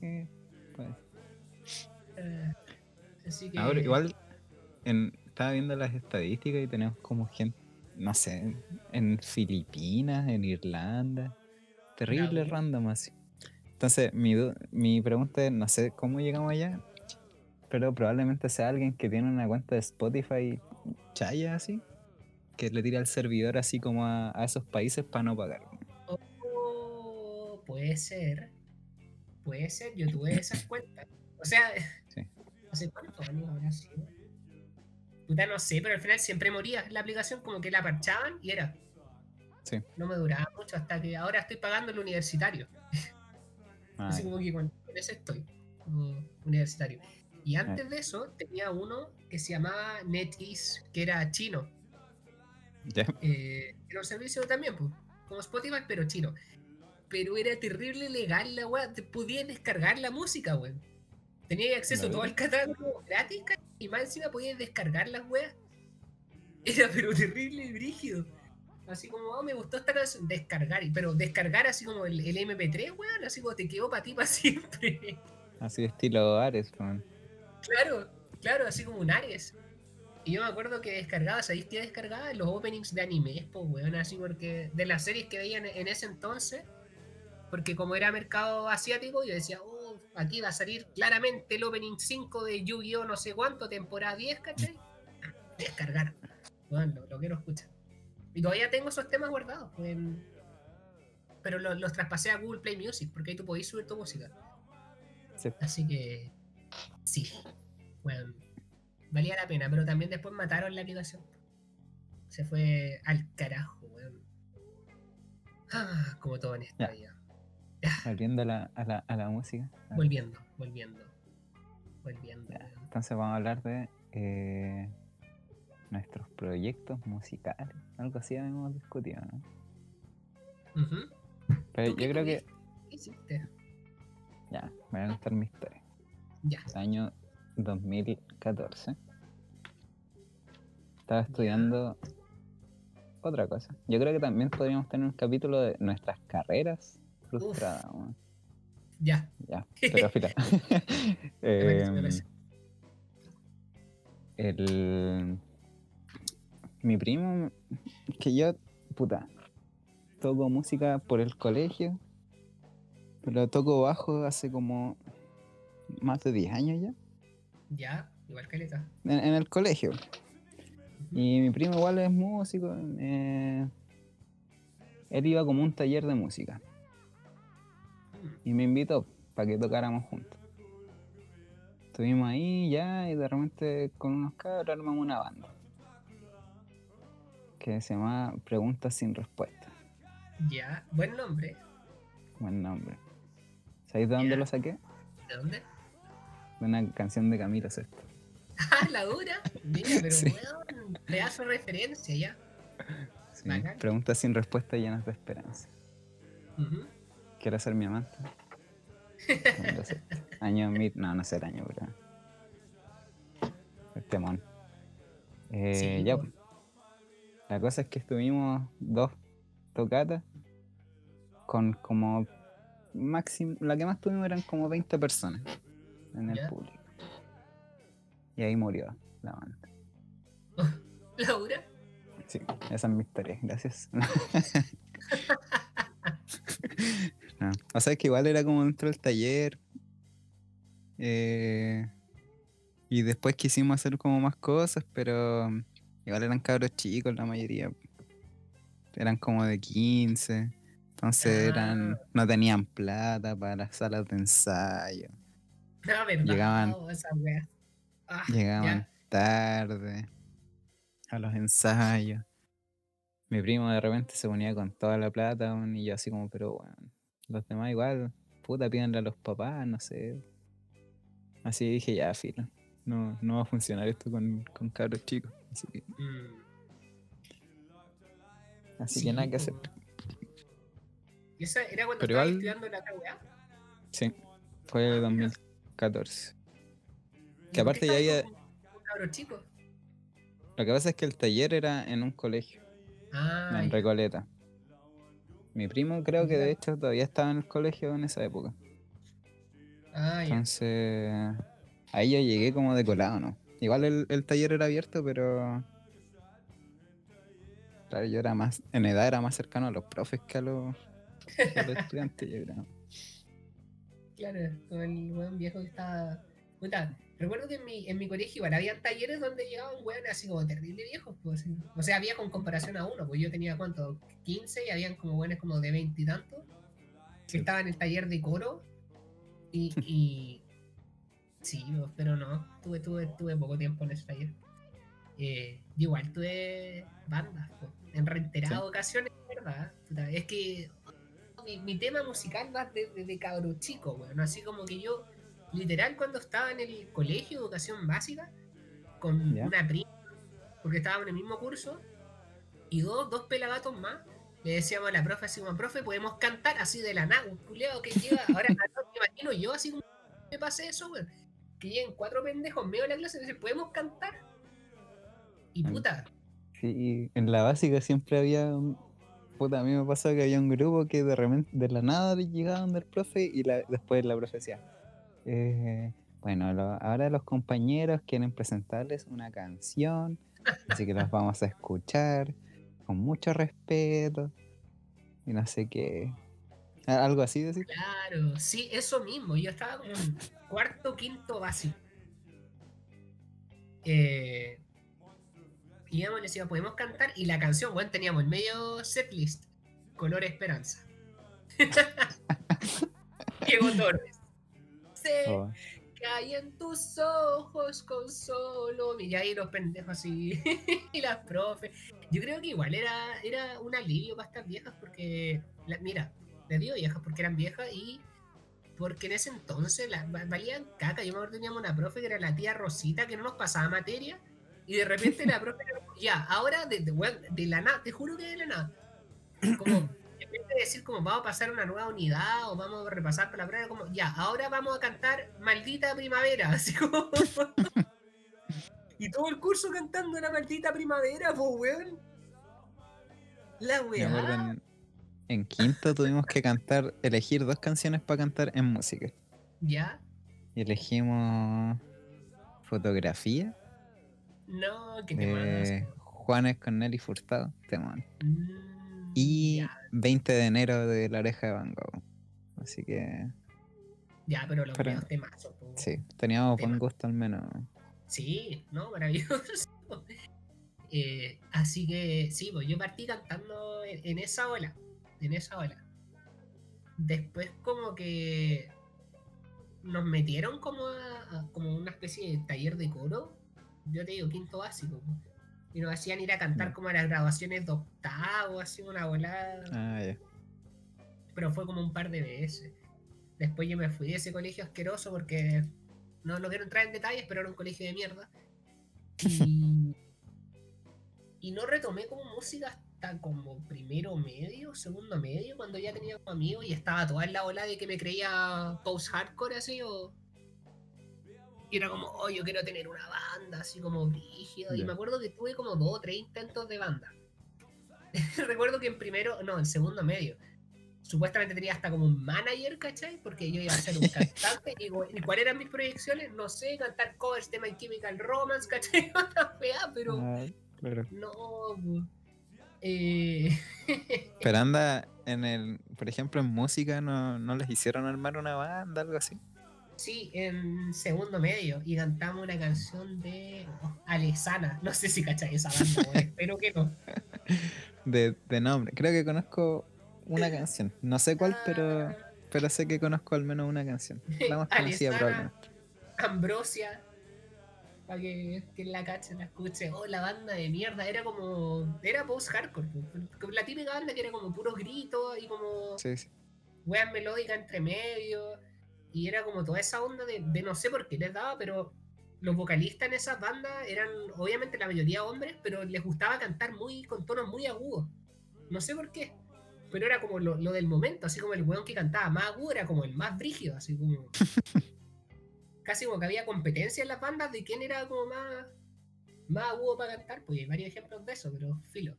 Eh, pues. Eh, Así que. Ahora, igual, en, estaba viendo las estadísticas y tenemos como gente, no sé, en Filipinas, en Irlanda. Terrible random así. Entonces, mi, mi pregunta es, no sé cómo llegamos allá, pero probablemente sea alguien que tiene una cuenta de Spotify chaya así, que le tira al servidor así como a, a esos países para no pagar. Puede ser. Puede ser. Yo tuve esas cuentas. O sea, [laughs] Sí. ¿hace cuántos años habrá sido? Puta, no sé, pero al final siempre moría la aplicación, como que la parchaban y era. Sí. No me duraba mucho hasta que ahora estoy pagando el universitario. Ah, Así como que con, ese estoy, como universitario. Y antes de eso tenía uno que se llamaba NetEase, que era chino. ya. Eh, era un servicio también, pues, como Spotify, pero chino. Pero era terrible legal la weá. Te podías descargar la música, weón. Tenías acceso a todo el catálogo gratis, y más encima podías descargar las weas. Era pero terrible y brígido. Así como, oh, me gustó esta canción. Descargar, pero descargar así como el, el MP3, weón. Así como te quedó para ti para siempre. Así estilo Ares, weón. Claro, claro, así como un Ares. Y yo me acuerdo que descargaba, ¿sabéis qué descargaba? Los openings de animes, pues, weón, así porque de las series que veían en ese entonces, porque como era mercado asiático, yo decía, oh, aquí va a salir claramente el opening 5 de Yu-Gi-Oh! no sé cuánto, temporada 10, ¿cachai? Descargar. Weón, lo, lo quiero escuchar. Y todavía tengo esos temas guardados, pues, pero lo- los traspasé a Google Play Music, porque ahí tú podéis subir tu música. Sí. Así que sí, bueno, valía la pena, pero también después mataron la aplicación. Se fue al carajo, weón. Ah, como todo en esta vida. Volviendo a la, a la, a la música. Volviendo, volviendo. Volviendo. Ya. Entonces vamos a hablar de eh, nuestros proyectos musicales. Algo así hemos discutido, ¿no? Pero ¿Tú qué yo creo que. hiciste? Ya, me voy a contar mi historia. Ya. Año 2014. Estaba estudiando otra cosa. Yo creo que también podríamos tener un capítulo de nuestras carreras frustradas. weón. Ya. Ya, pero fila. Me Em, el mi primo que yo puta toco música por el colegio pero toco bajo hace como más de 10 años ya Ya, igual caleta. en, en el colegio y mi primo igual es músico eh, él iba como un taller de música y me invitó para que tocáramos juntos. Estuvimos ahí ya y de repente con unos cabros armamos una banda. Que se llama Preguntas sin respuesta. Ya, buen nombre. Buen nombre. ¿Sabéis de dónde Ya. lo saqué? ¿De dónde? De una canción de Camilo Sesto. [laughs] Ah, la dura. Mira, pero Sí. weón, pedazo de referencia ya. Sí. Preguntas sin respuesta llenas de esperanza. Ujú. ¿Quiero ser mi amante? Año mil... No, no sé el año, pero... El temón. Eh, Sí, ya, pues. La cosa es que estuvimos dos tocatas con como máximo, la que más tuvimos eran como 20 personas en el Ya. público. Y ahí murió la banda. [laughs] Laura. Sí, esa es mi historia, gracias. [laughs] [laughs] No, O sea, es que igual era como dentro del taller. eh, y después quisimos hacer como más cosas, pero igual eran cabros chicos la mayoría. Eran como de 15. Entonces eran, Ah. no tenían plata para las salas de ensayo. No, verdad. Llegaban- esa. Ah, Llegaban ya. tarde a los ensayos. Mi primo de repente se ponía con toda la plata y yo así como, pero bueno, los demás igual, puta, pídanle a los papás, no sé. Así dije, ya, filo. No, no va a funcionar esto con, con cabros chicos. Así que, Mm, así sí, que nada que hacer. ¿Y esa era cuando Pero igual- estudiando la weá? Sí, fue Ah, mira. 2014. ¿Y Que aparte ya había- con un cabro chico? Lo que pasa es que el taller era en un colegio, Ah, en. Recoleta. Mi primo creo que de hecho todavía estaba en el colegio en esa época. Ah. Entonces, ahí yo llegué como de colado, ¿no? Igual el, el taller era abierto, pero... Claro, yo era más, en edad era más cercano a los profes que a los, a los [laughs] estudiantes, yo creo. Claro, con el weón viejo que estaba. Puta, recuerdo que en mi, en mi colegio igual había talleres donde llegaban weones así como terrible viejos, pues. O sea, viejo en comparación a uno, pues yo tenía cuánto, 15 y habían como weones como de 20 y tantos que Sí. estaban en el taller de coro y. [laughs] y sí, pues, pero no, tuve, tuve, tuve poco tiempo en ese taller. Eh, igual tuve bandas, pues, en reiteradas Sí. ocasiones, ¿verdad? Es que mi, mi tema musical va desde de cabro chico, weón. Así como que yo, literal, cuando estaba en el colegio de educación básica, con Ya. una prima, porque estábamos en el mismo curso, y dos, dos pelagatos más, le decíamos a la profe así como, profe, podemos cantar así de la nada, un culiado que lleva, ahora me imagino yo así como me pase eso, weón. Que lleguen cuatro pendejos medio de la clase y dicen, ¿podemos cantar? Y Mm. puta, Sí, en la básica siempre había un... Puta, a mí me pasó que había un grupo que de repente, de la nada llegaban del profe y la, después la profe decía, eh, bueno, ahora los compañeros quieren presentarles una canción, así que los vamos a escuchar con mucho respeto y no sé qué. Algo así decir. Claro, sí, eso mismo. Yo estaba como cuarto, quinto básico. Eh, íbamos y le decíamos, podemos cantar. Y la canción, bueno, teníamos el medio setlist. Color Esperanza. [laughs] Diego Torres. Sé Oh, que hay en tus ojos con solo. Y ahí los pendejos así. [laughs] y las profes. Yo creo que igual era, era un alivio para estas viejas porque. la- mira, les digo viejas porque eran viejas y. Porque en ese entonces la- va- valían caca. Yo me acuerdo teníamos una profe que era la tía Rosita que no nos pasaba materia. Y de repente la [laughs] profe era ya, ahora de, de la nada, te juro que de la nada. Como, en vez de decir como vamos a pasar una nueva unidad o vamos a repasar palabras, como, ya, ahora vamos a cantar Maldita Primavera. [laughs] Así como. y todo el curso cantando la Maldita Primavera, pues weón. La me weá. en, en quinto tuvimos que cantar, elegir dos canciones para cantar en música. ¿Ya? Y elegimos fotografía No, que te de Juanes con Nelly Furtado, temón. Mm, Y Ya, 20 de enero de La Oreja de Van Gogh. Así que ya, pero los pero- videos temazos, sí, teníamos buen gusto al menos. Sí, ¿no? Maravilloso. [laughs] Eh, así que sí, pues yo partí cantando en, en esa ola. En esa ola. Después como que nos metieron como a, a- como una especie de taller de coro. Yo te digo, quinto básico. Y nos hacían ir a cantar Ya. como a las graduaciones de octavo, así una volada. Ah, pero fue como un par de veces. Después yo me fui de ese colegio asqueroso porque no, no quiero entrar en detalles, pero era un colegio de mierda. [laughs] Y, y no retomé como música hasta como primero medio, segundo medio, cuando ya tenía como amigos y estaba toda en la ola de que me creía post-hardcore así o... Y era como, oh, yo quiero tener una banda así como brígida. Y me acuerdo que tuve como dos o tres intentos de banda. [laughs] Recuerdo que en primero, no, en segundo medio, supuestamente tenía hasta como un manager, ¿cachai? Porque yo iba a ser un [laughs] cantante y, cuáles eran mis proyecciones, no sé, cantar covers de My Chemical Romance, ¿cachai? [laughs] Otra fea, pero Ah, claro. no. Eh, Pero anda en el, por ejemplo, en música no, no les hicieron armar una banda, algo así. Sí, en segundo medio y cantamos una canción de Alesana. No sé si cachai esa banda, [laughs] weón, espero que no. De, de nombre. Creo que conozco una canción. No sé cuál, pero, pero sé que conozco al menos una canción. La más conocida probablemente. Ambrosia. Para que, que la cache, la escuche. Oh, la banda de mierda. Era como. Era post-hardcore. La típica banda que era como puros gritos y como. Sí, sí. weas melódicas entre medio. Y era como toda esa onda de, de no sé por qué les daba, pero los vocalistas en esas bandas eran obviamente la mayoría hombres, pero les gustaba cantar muy con tonos muy agudos. No sé por qué. pero era como lo, lo del momento, así como el weón que cantaba más agudo era como el más brígido, así como. [laughs] casi como que había competencia en las bandas de quién era como más, más agudo para cantar, pues hay varios ejemplos de eso, pero filo.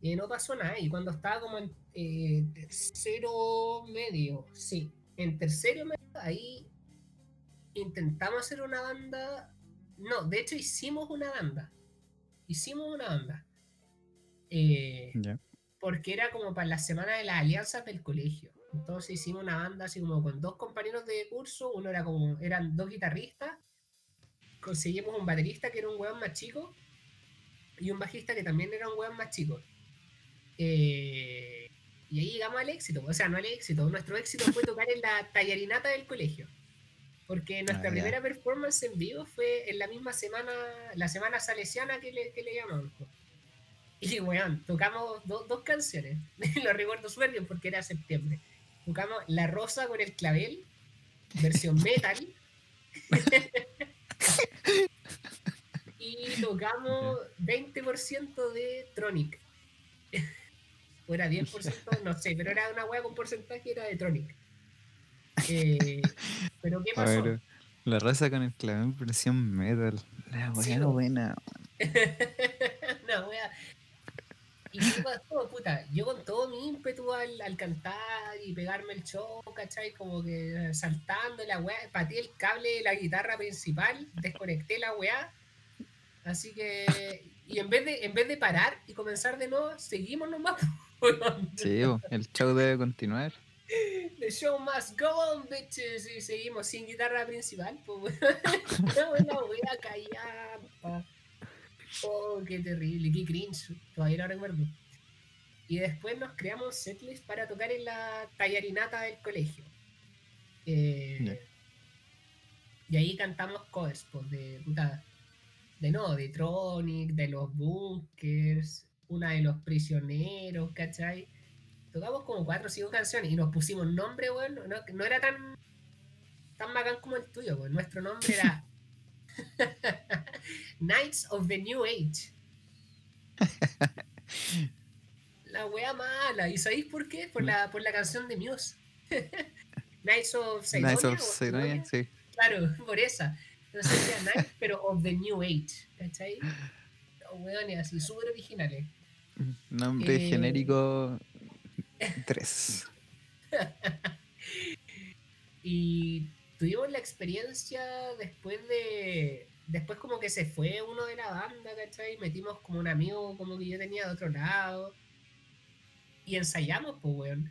Y no pasó nada, y cuando estaba como en eh, tercero medio, sí, en tercero ahí intentamos hacer una banda. No, de hecho hicimos una banda. Hicimos una banda. Eh, porque era como para la semana de las alianzas del colegio. Entonces hicimos una banda así como con dos compañeros de curso, uno era como, eran dos guitarristas, conseguimos un baterista que era un weón más chico y un bajista que también era un weón más chico. Eh, y ahí llegamos al éxito, o sea, no al éxito, nuestro éxito fue tocar en la tallarinata del colegio. Porque nuestra Ah, primera performance en vivo fue en la misma semana, la semana salesiana que le, que le llaman. po. Y weón, tocamos do- dos canciones. [laughs] Lo recuerdo súper bien porque era septiembre. Tocamos La Rosa con el clavel, versión metal. [laughs] y tocamos 20% de Tronic. O era 10%, no sé, pero era una weá con porcentaje, era de Tronic. Eh, [laughs] pero ¿qué A pasó? ver, la raza con el clavel versión metal. La Sí, weá bo. buena. [laughs] no, wea. ¿Y qué pasó, puta? Yo con todo mi ímpetu al, al cantar y pegarme el show, ¿cachai? Como que saltando la weá, pateé el cable de la guitarra principal, desconecté la weá. Así que. Y en vez de, en vez de parar y comenzar de nuevo, seguimos nomás. Sí, el show debe continuar. The show must go on, bitches. Y seguimos sin guitarra principal, pues, weón. [laughs] La wea callada. Oh, qué terrible, qué cringe. Todavía no recuerdo. Y después nos creamos setlist para tocar en la tallarinata del colegio. Eh. Y ahí cantamos covers, pues, de puta. De no, de Tronic, de los Bunkers, una de los prisioneros, ¿cachai? Tocamos como cuatro o cinco canciones y nos pusimos nombre, weón. No, no era tan, tan bacán como el tuyo, weón. Nuestro nombre era [laughs] Knights of the New Age. [laughs] La wea mala. ¿Y sabéis por qué? Por la, por la canción de Muse. [laughs] Knights of Sidonia. Nice of Sidonia, sí. Claro, por esa. Entonces sería Knights, pero of the New Age. ¿Cachai? Los weones así, súper originales. Nombre Eh. genérico 3. [laughs] Y tuvimos la experiencia después de. Después como que se fue uno de la banda, ¿cachai? Metimos como un amigo como que yo tenía de otro lado. Y ensayamos, pues, weón.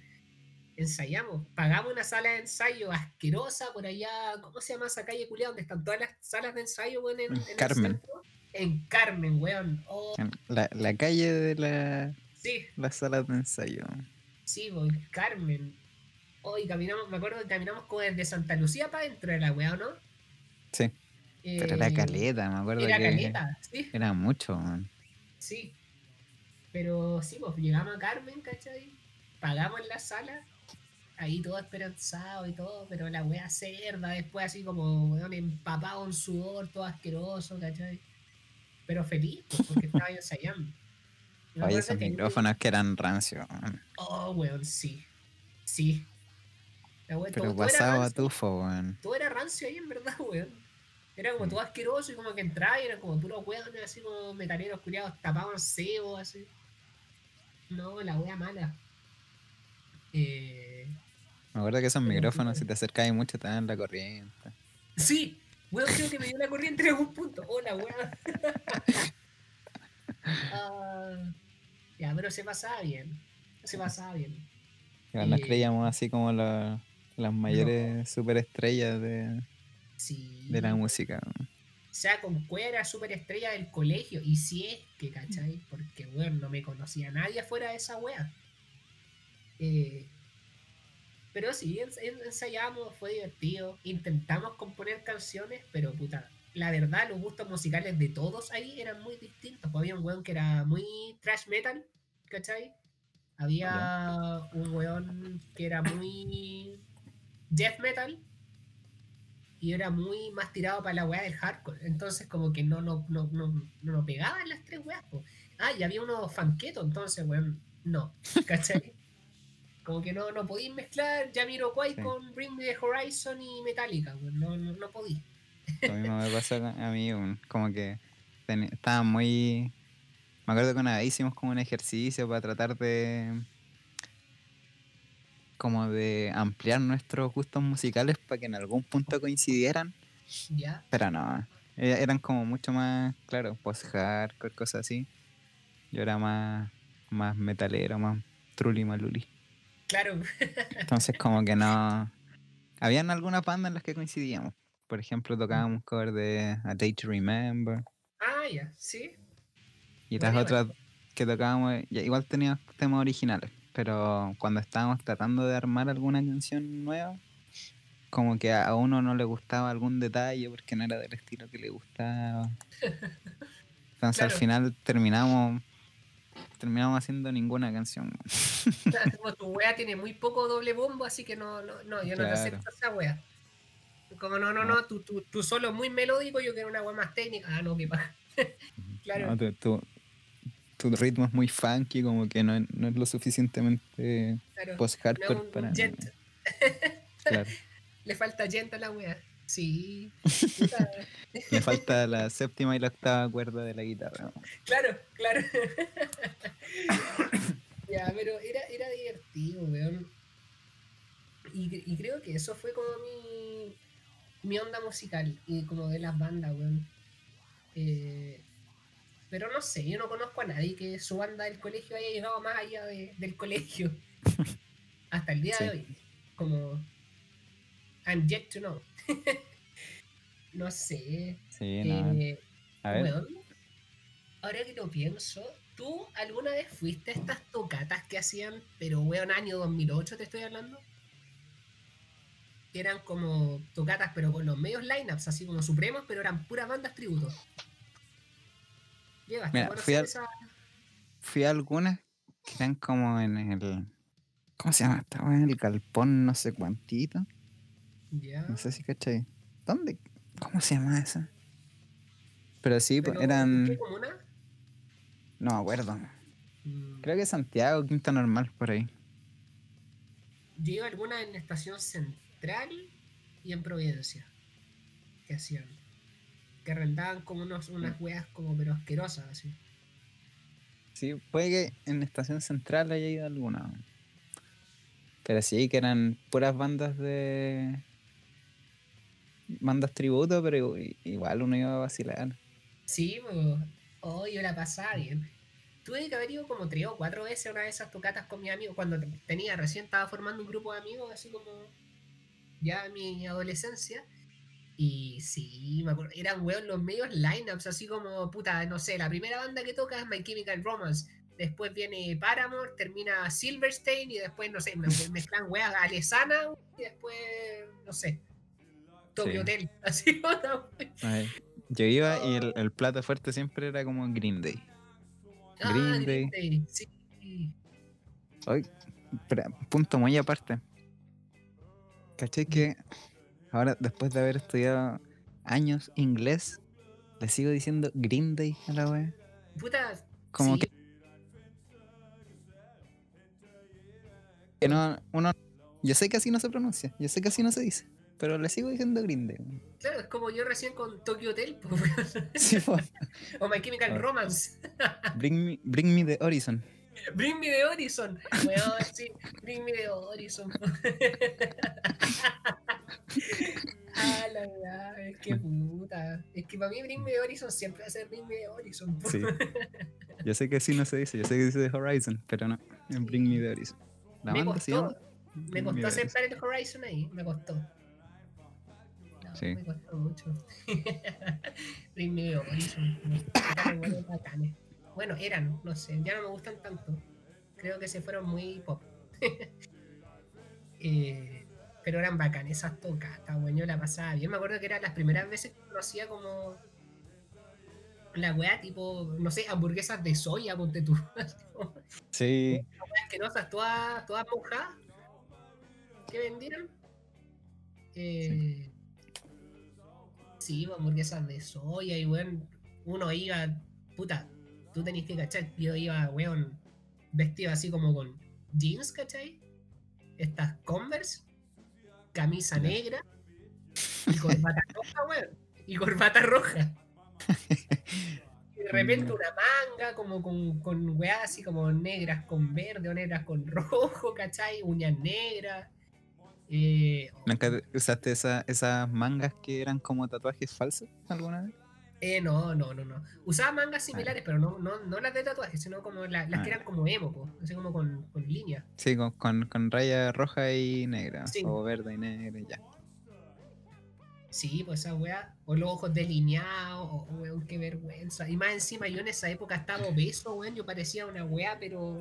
Ensayamos. Pagamos una sala de ensayo asquerosa por allá. ¿Cómo se llama esa calle culiada donde están todas las salas de ensayo, weón? En, En el Carmen. En Carmen, weón. Oh, La, la calle de la, sí, la sala de ensayo. sí, weón. Carmen. Hoy caminamos, me acuerdo que caminamos como desde Santa Lucía para adentro de la weá, ¿o ¿no? Sí, pero era Eh, caleta, me acuerdo Era que caleta, sí, era mucho. man. sí. Pero sí, pues llegamos a Carmen, ¿cachai? Pagamos en la sala, ahí todo esperanzado y todo, pero la wea cerda, después así como, weón, empapado en sudor, todo asqueroso, ¿cachai? Pero feliz, pues, porque estaba ensayando. Oye, esos que- micrófonos que eran rancios. Oh, weón, sí. Sí. La wea, Pero pasaba a rancio. tufo, weón. todo era rancio ahí en verdad, weón. Era como Mm. todo asqueroso y como que entraba y eran como puros weones así como metaleros curiados tapados en cebo, así. No, la wea mala. Eh, Me acuerdo que esos micrófonos, si te acercabas mucho, te dan la corriente. sí, weón, creo que me dio la corriente en algún punto. Hola, weón. [laughs] Ah, ya, pero se pasaba bien. Se pasaba bien. Nos Eh, creíamos así como la- las mayores superestrellas de, Sí. de la música. O sea, con cueva era superestrella del colegio. Y si es que, ¿cachai? Porque, weón, no me conocía nadie afuera de esa wea. Eh, pero sí, ens- en- ensayamos, fue divertido. Intentamos componer canciones, pero puta, la verdad, los gustos musicales de todos ahí eran muy distintos. Pues había un weón que era muy trash metal, ¿cachai? Había un weón que era muy death metal y era muy más tirado para la weá del hardcore. Entonces, como que no no, no, no, no, no pegaban las tres weas. po. Ah, y había uno fanqueto, entonces, weón, no. ¿Cachai? Como que no, no podéis mezclar Jamiroquai Sí. con Bring Me the Horizon y Metallica, weón. No, no, no podí. Lo mismo me pasó a mí, como que estaba muy... Me acuerdo que una vez hicimos como un ejercicio para tratar de... como de ampliar nuestros gustos musicales para que en algún punto coincidieran, Ya. pero no, e- eran como mucho más, claro, post-hardcore, cosas así. Yo era más, más metalero, más truli maluli. Claro. Entonces como que no... Habían algunas bandas en las que coincidíamos. Por ejemplo, tocábamos cover de A Day to Remember. Ah, ya, sí. Y las otras que tocábamos, igual teníamos temas originales, pero cuando estábamos tratando de armar alguna canción nueva, como que a uno no le gustaba algún detalle porque no era del estilo que le gustaba. [laughs] Entonces al final terminamos terminamos haciendo ninguna canción. [laughs] Como tu wea tiene muy poco doble bombo, así que no, no, no, yo no te acepto esa wea. Como no, no, no, tú, tú, tú solo muy melódico, yo quiero una wea más técnica. Ah, no, qué paja. [laughs] Claro. ¿no? Tu, tu- tu ritmo es muy funky, como que no, no es lo suficientemente Claro. Post-hardcore para... Claro. [laughs] Le falta gent a la wea. Sí. [laughs] Me falta la séptima y la octava cuerda de la guitarra. Claro, claro. [coughs] ya, pero era, era divertido, weón. Y, cre- y creo que eso fue como mi, mi onda musical y como de las bandas, weón. Eh, pero no sé, yo no conozco a nadie que su banda del colegio haya llegado más allá de- del colegio. [laughs] Hasta el día de hoy. Como. I'm yet to know. [laughs] no sé. Sí, no. eh, A ver. Weón, ahora que lo pienso, ¿tú alguna vez fuiste a estas tocatas que hacían, pero weón, año 2008 te estoy hablando? Que eran como tocatas, pero con los medios lineups, así como supremos, pero eran puras bandas tributo. Llegaste Mira, a fui al- esa- Fui a algunas que eran como en el. ¿Cómo se llama esta weá? El galpón, no sé cuantito. No sé si cachai. ¿Dónde? ¿Cómo se llama esa? Pero sí, pues, Pero, eran. ¿qué comuna? No me acuerdo. Mm, Creo que Santiago, Quinta Normal, por ahí. Yo iba alguna en estación central y en Providencia. Que hacían. Que arrendaban como unos, unas weas como pero asquerosas así. Sí, puede que en Estación Central haya ido alguna. Pero sí, que eran puras bandas de. Bandas tributo, pero igual uno iba a vacilar. Sí, pues. Oh, yo la pasaba bien. Tuve que haber ido como tres o cuatro veces a una de esas tocatas con mis amigos. Cuando te- tenía, recién estaba formando un grupo de amigos, así como ya en mi adolescencia. Y sí, me acuerdo, eran weón los medios lineups, así como, puta, no sé, la primera banda que toca es My Chemical Romance. Después viene Paramore, termina Silverstein y después, no sé, me- me- mezclan weas Alesana y después, no sé, Tokyo Sí. Hotel. [laughs] Así, Yo iba y el, el plato fuerte siempre era como Green Day. Ah, Green Green Day. Sí. Hoy, punto muy aparte. ¿Cachai que ahora, después de haber estudiado años inglés, le sigo diciendo Green Day a la wea? Puta, Como sí, que, que no, uno, yo sé que así no se pronuncia, yo sé que así no se dice, pero le sigo diciendo Green Day. claro, es como yo recién con Tokyo Hotel. Sí, [laughs] o My Chemical Ah. Romance. [laughs] bring, me, bring me the horizon. Bring me the Horizon. Weón, sí, Bring me the Horizon. [laughs] ah, la verdad, es que puta. Es que para mí Bring me the Horizon siempre va a ser Bring me the Horizon. Sí. Yo sé que así no se dice, yo sé que dice The Horizon, pero no, Bring Me The Horizon. La me banda se costó, llama me costó aceptar el Horizon ahí, me costó. Sí. me costó mucho. [laughs] Horizon. Bacanes. Bueno, eran, no sé, ya no me gustan tanto. Creo que se fueron muy pop. [laughs] Eh, pero eran bacanes esas tocatas, bueno, yo la pasaba bien. Me acuerdo que eran las primeras veces que conocía como la weá tipo, no sé, hamburguesas de soya, ponte tú. [laughs] Sí, asquerosas, todas, todas mojadas que vendieron. Eh, sí, pues, hamburguesas de soya y weón, uno iba, puta, tú tenés que cachar, yo iba, weón, vestido así como con jeans, ¿cachai? estas Converse, camisa negra y corbata [laughs] roja, weón. Y corbata roja. Y de repente una manga como con, con weas así como negras con verde o negras con rojo, ¿cachai? Uñas negras. Eh, ¿Nunca usaste esa- esas mangas que eran como tatuajes falsos alguna vez? eh, no, no, no, no. Usaba mangas similares, pero no, no, no las de tatuajes, sino como la- las que Ah. eran como emo, po, así como con, con líneas. Sí, con, con, con raya roja y negra. Sí. O verde y negra y ya. Sí, pues esa weá. O los ojos delineados, o o, weón, qué vergüenza. Y más encima yo en esa época estaba obeso, weón. Yo parecía una weá, pero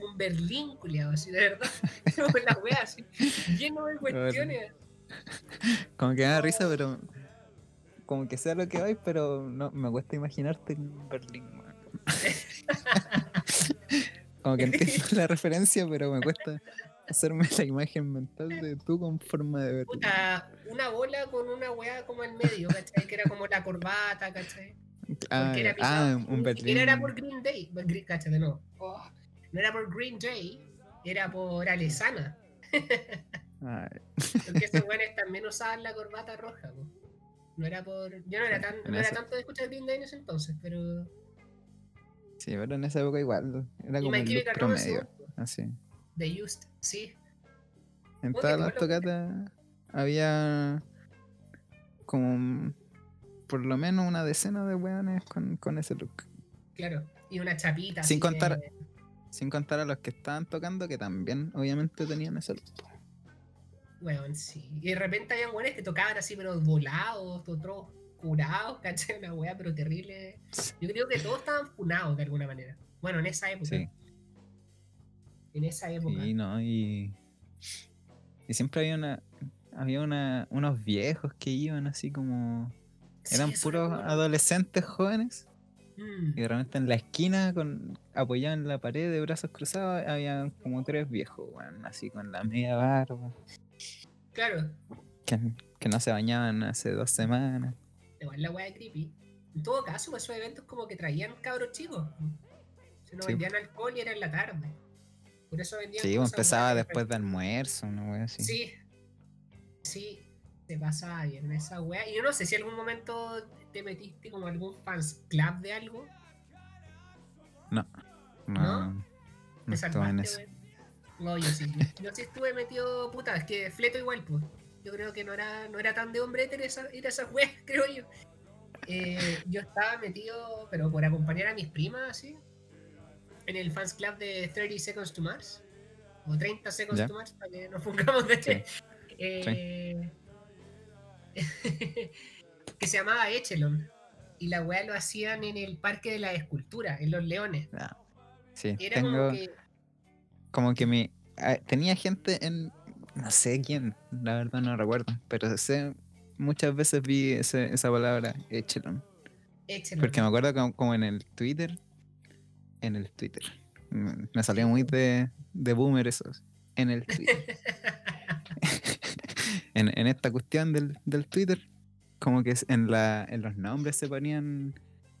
un Berlín, culiado, así de verdad. [laughs] La weá así, lleno de cuestiones. Como que me da risa, pero. Como que sea lo que hay, pero no me cuesta imaginarte en Berlín. weón. [laughs] como que entiendo la referencia, pero me cuesta hacerme la imagen mental de tú con forma de Berlín. Una bola con una weá como en medio, ¿cachai? Que era como la corbata, ¿cachai? Ah, era ah, un Berlín. era por Green Day, cáchate, no. Oh, no era por Green Day, era por Alesana. Porque esos weones también usaban la corbata roja, po. No era por. Yo no era tan, no era tanto de escuchar Green Day en ese entonces, pero. sí, pero en esa época igual. Era como el look promedio. Así. The Used, sí. En todas las tocatas había como por lo menos una decena de weones con, con ese look. Claro. Y una chapita. Sin contar- Sin contar a los que estaban tocando que también obviamente tenían ese look. Weón, sí. Y de repente habían weones que tocaban así, pero volados, otros curados, [laughs] ¿cachai? Una weá, pero terrible. Yo creo que todos estaban funados de alguna manera. Bueno, en esa época. Sí. En esa época. Sí, no, y. Y siempre había una. Había una, unos viejos que iban así como. Eran puros adolescentes jóvenes. Mm, Y de repente en la esquina, con apoyados en la pared de brazos cruzados, había como tres viejos, así con la media barba. Claro. Que, que no se bañaban hace dos semanas. Igual la weá de creepy. En todo caso, esos eventos como que traían cabros chicos. Se nos Sí. vendían alcohol y era en la tarde. Por eso vendían Sí, cosas, empezaba después de almuerzo, una wea así. Sí. Sí. Se pasaba bien esa weá. Y yo no sé si en algún momento te metiste como algún fans club de algo. No, ¿No? no, no estuve en eso. No, yo sí. [laughs] Yo sí estuve metido, puta, es que fleto igual, pues. Yo creo que no era, no era tan de hombre ir esa- ir a esas weas, [laughs] creo yo. Eh, yo estaba metido, pero por acompañar a mis primas, así, en el fans club de 30 Seconds to Mars, o 30 Seconds Ya. to Mars, para que nos pongamos de... Sí. Eh, [laughs] que se llamaba Echelon. Y la wea lo hacían en el Parque de la Escultura, en Los Leones. Ah, Sí, Era tengo como que... como que mi ah, tenía gente en no sé quién, la verdad no recuerdo, pero sé muchas veces vi ese- esa palabra echelon, Echelon. porque me acuerdo como, como en el Twitter, en el Twitter, me salió muy de, de boomer eso, en el Twitter, [laughs] [laughs] en, en esta cuestión del, del Twitter, como que en la en los nombres se ponían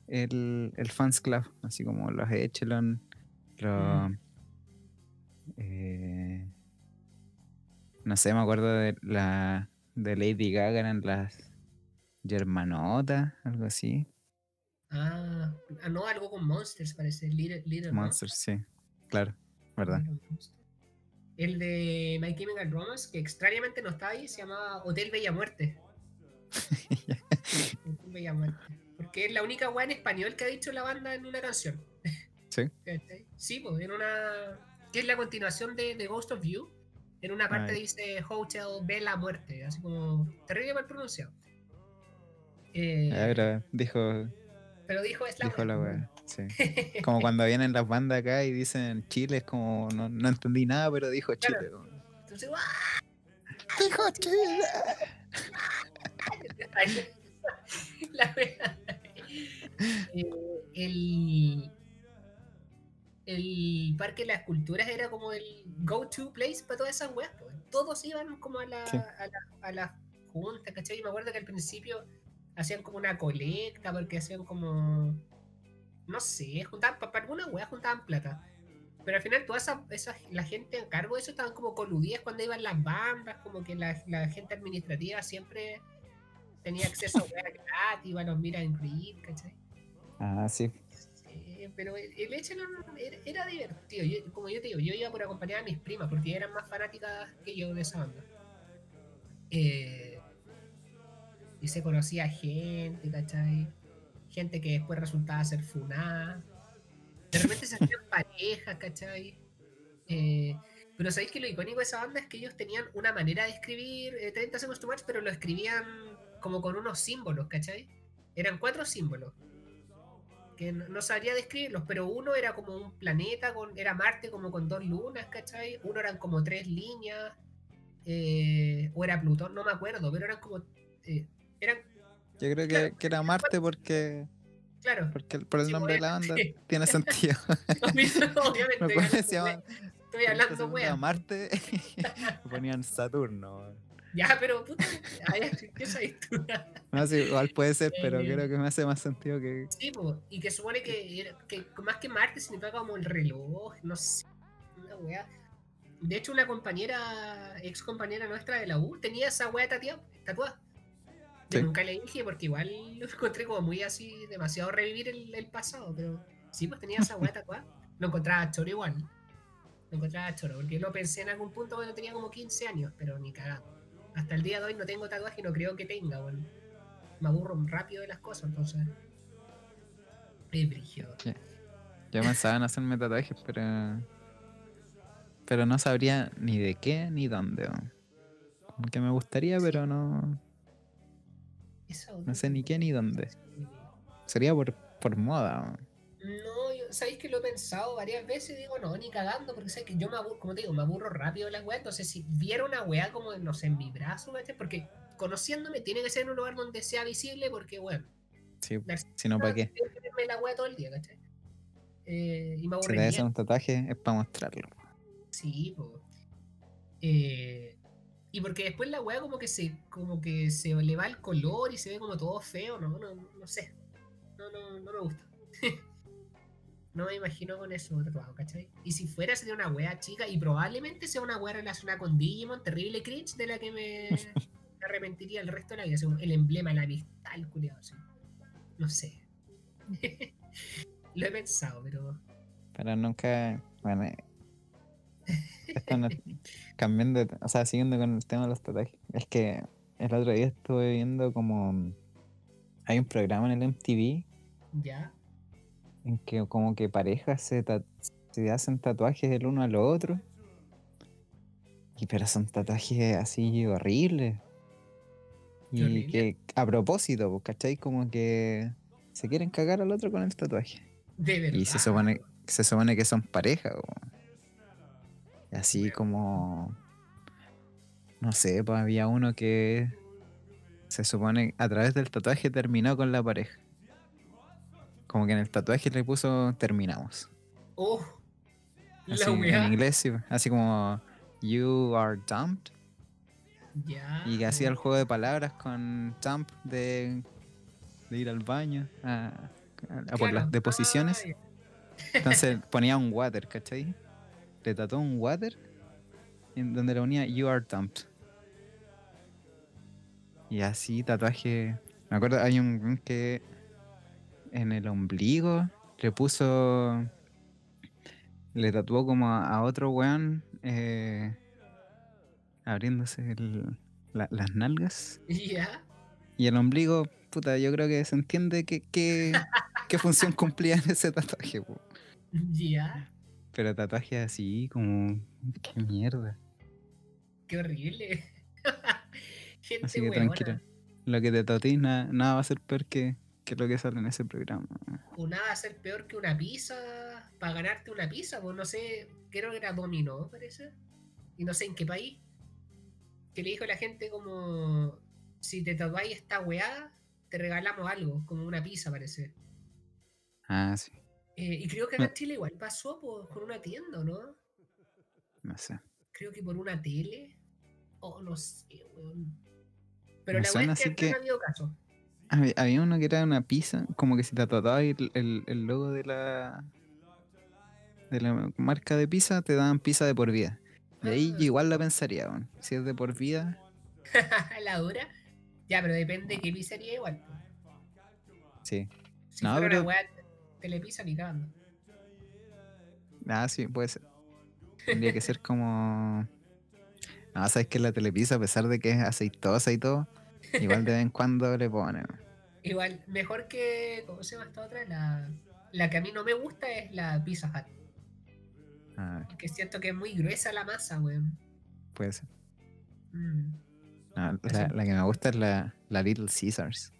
el, el fans club, así como los echelon, los Mm. eh, no sé, me acuerdo de la de Lady Gaga eran las Germanotas, algo así. Ah, ah, no, algo con Monsters parece. Little, Little Monsters, sí. Claro, ¿verdad? El de My Chemical Romance, que extrañamente no está ahí, se llamaba Hotel Bella Muerte. [laughs] Bella Muerte. Porque es la única weá en español que ha dicho la banda en una canción. Sí. Sí, pues en una. que es la continuación de, de Ghost of You. En una parte Ay. dice Hotel Bella Muerte, así como terrible mal pronunciado. Eh, Ah, pero dijo, pero dijo es la dijo la wea, pues, wea. Sí. [laughs] Como cuando vienen las bandas acá y dicen Chile, es como no, no entendí nada, pero dijo. Chile. Entonces. Dijo Chile. La. Eh, el, el Parque de las Culturas era como el go-to place para todas esas weas. Todos iban como a la, Sí. a la, a la junta, ¿cachai? Y me acuerdo que al principio hacían como una colecta porque hacían como. No sé, juntaban, para alguna wea juntaban plata. Pero al final toda esa, esa- la gente a cargo de eso estaban como coludidas cuando iban las bandas, como que la, la gente administrativa siempre tenía acceso a [laughs] gratis, iban a los Mira en Greed, ¿cachai? Ah, sí. Sí, pero el, el hecho no- era, era divertido. Yo- como yo te digo, yo iba por acompañar a mis primas porque eran más fanáticas que yo de esa banda. Eh, y se conocía gente, ¿cachai? Gente que después resultaba ser funada. De repente se hacían parejas, ¿cachai? Eh, pero sabéis que lo icónico de esa banda es que ellos tenían una manera de escribir eh, 30 Seconds to Mars, pero lo escribían como con unos símbolos, ¿cachai? Eran cuatro símbolos que no, no sabría describirlos, pero uno era como un planeta, con, era Marte como con dos lunas, ¿cachai? Uno eran como tres líneas, eh, o era Plutón, no me acuerdo, pero eran como... eh, eran, Yo creo que, Claro, que era Marte porque, claro, porque por el Sí, nombre de la banda [laughs] tiene sentido. [laughs] [laughs] obviamente, Me estoy hablando, wea. Marte ponían Saturno. Ya, pero puta, ¿qué sabes tú? No sé, igual puede ser, pero Eh, creo que me hace más sentido que. Sí, po, y que supone que, que más que Marte significa como el reloj, no sé, una weá. De hecho, una compañera, ex compañera nuestra de la U, tenía esa tatia- tatuada. Sí. nunca le dije porque igual lo encontré como muy así, demasiado revivir el, el pasado, pero sí, pues tenía esa weá tatuada. Lo encontraba choro igual. Lo encontraba choro, porque lo pensé en algún punto cuando tenía como 15 años, pero ni cagado. Hasta el día de hoy no tengo tatuaje y no creo que tenga, weón. Me aburro rápido de las cosas, entonces. Es brígido. Yo pensaba en hacerme tatuajes, pero. Pero no sabría ni de qué ni dónde. weón. Como que me gustaría, pero no. No sé ni qué ni dónde. Sería por, por moda. No, yo, sabéis que lo he pensado varias veces y digo, no, ni cagando, porque sabes que yo me aburro, como te digo, me aburro rápido de las weas. Entonces, si viera una wea como, no sé, en mi brazo, porque conociéndome tiene que ser en un lugar donde sea visible, porque, bueno, Sí, la- si no, ¿para qué? tenerme la wea todo el día, ¿cachai? Eh, y me Si te un tatuaje es para mostrarlo. Sí, po. Eh, y porque después la weá como que se como que se le va el color y se ve como todo feo, no, no, no sé. No, no, no me gusta. [laughs] no me imagino con eso tatuado, ¿cachai? Y si fuera sería una weá chica y probablemente sea una weá relacionada con Digimon, terrible cringe de la que me, [laughs] arrepentiría el resto de la vida. el emblema la amistad, el culiado, así. No sé. [laughs] Lo he pensado, pero. Pero nunca. Bueno, [laughs] cambiando, o sea, siguiendo con el tema de los tatuajes. Es que el otro día estuve viendo como. Hay un programa en el MTV Ya. en que como que parejas se, se hacen tatuajes el uno al otro. Y pero son tatuajes así horribles. Y horrible. que a propósito, pues, ¿cachai? Como que se quieren cagar al otro con el tatuaje. De verdad. Y se supone, se supone que son pareja, weón. Así como. No sé, pues había uno que se supone a través del tatuaje terminó con la pareja. Como que en el tatuaje le puso terminamos. Oh, Así, la en inglés, sí, así como You are dumped. Y que hacía el juego de palabras con dump de, de ir al baño a, a por las deposiciones. Entonces ponía un water, ¿cachai? Le tatuó un water en donde le ponía You are dumped. Y así tatuaje. Me acuerdo, hay un que en el ombligo le puso. Le tatuó como a, otro weón eh, abriéndose el- la- las nalgas. [laughs] Y el ombligo, puta, yo creo que se entiende que, que- [laughs] qué función cumplía en ese tatuaje. Ya. Pero tatuaje así, como. Qué mierda. Qué horrible. [laughs] Gente Así que huevona. tranquilo. Lo que te tatuís, nada, nada va a ser peor que, que lo que sale en ese programa. O nada va a ser peor que una pizza para ganarte una pizza, pues no sé, creo que era dominó, parece. Y no sé en qué país. Que le dijo a la gente como si te tatuáis esta weá, te regalamos algo, como una pizza parece. Ah, sí, Eh, y creo que acá en Chile igual pasó por, con una tienda, ¿o ¿no? no sé. Creo que por una tele. O no sé, weón. Pero Me la weá es que, no ha habido caso. Había, había uno que era una pizza, como que si te tatuabas el, el, el logo de la de la marca de pizza, te dan pizza de por vida. Y ahí Ah. yo igual la pensaría, weón. Si es de por vida, [laughs] la dura. Ya, pero depende de qué pizzería igual. sí. Si No, fuera pero- una weá telepizza ni cagando. Ah, sí, puede ser. Tendría que ser como. No, sabes que la telepizza, a pesar de que es aceitosa y todo, igual de vez en cuando le ponen. Igual, mejor que. ¿Cómo se llama esta otra? La, la que a mí no me gusta es la Pizza Hut. Ah, Que siento que es muy gruesa la masa, weón. puede ser. Mm. No, la, la que me gusta es la, la Little Caesars.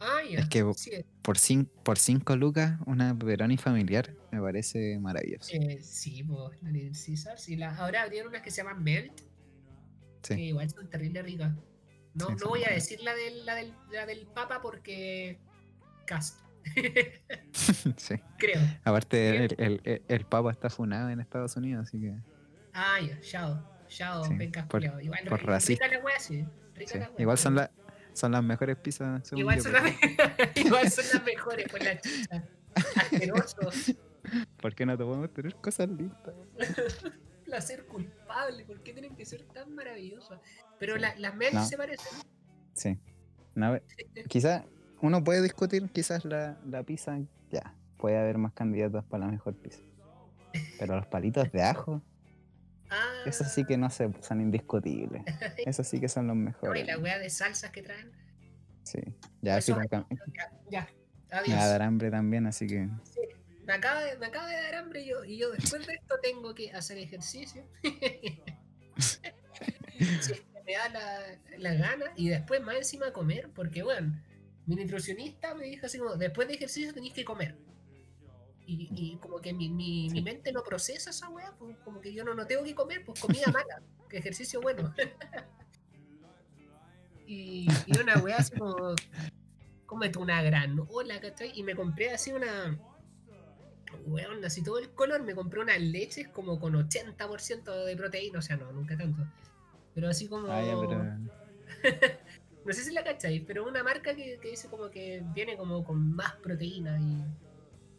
Ah, ya. Es que- Sí, Por 5 por cinco lucas, una pepperoni familiar me parece maravilloso. eh, sí, pues, Little Caesars. Y la, ahora abrieron unas que se llaman Melt, Sí. que igual son terrible ricas. No, Sí, no voy a decir la del, la, del, la del Papa porque. Cast. [laughs] sí. Creo. Aparte, el, el, el, el Papa está funado en Estados Unidos, así que. Ah, ya, chao. Chao, pencas por-. Igual, por rica la wea, sí. Rica sí. la wea, Igual son, pero- la, son las mejores pizzas, según Igual yo, son, pero las, [laughs] me- [laughs] igual son las mejores con la chucha. Asqueroso. ¿Por qué no te podemos tener cosas listas? [laughs] Placer culpable. ¿Por qué tienen que ser tan maravillosas? Pero Sí. la- las Mel No. se parecen. Sí. No, quizás uno puede discutir, quizás la, la pizza, ya, puede haber más candidatos para la mejor pizza. Pero los palitos de ajo, Ah, esos sí que no sé, son indiscutibles. [laughs] Esos sí que son los no, y mejores. la wea de salsas que traen. Sí. Ya, filo, cam- Ya, ya. me Adiós. va a dar hambre también, así que. Me acaba, de, me acaba de dar hambre y yo, y yo después de esto tengo que hacer ejercicio. [laughs] Que me da la, la gana y después más encima comer, porque bueno, mi nutricionista me dijo así como, después de ejercicio tenéis que comer. Y, y como que mi, mi, mente no procesa esa weá, pues como que yo no, no tengo que comer, pues comida [laughs] mala, que ejercicio bueno. [laughs] y, y una weá así como, cómete una granola, ¿cachai? Y me compré así una, weón, así todo el color, me compré unas leches como con 80% de proteína, o sea, no, nunca tanto. Pero así como... Ah, ya, pero. [laughs] No sé si la cacháis, pero una marca que, que dice como que viene como con más proteína y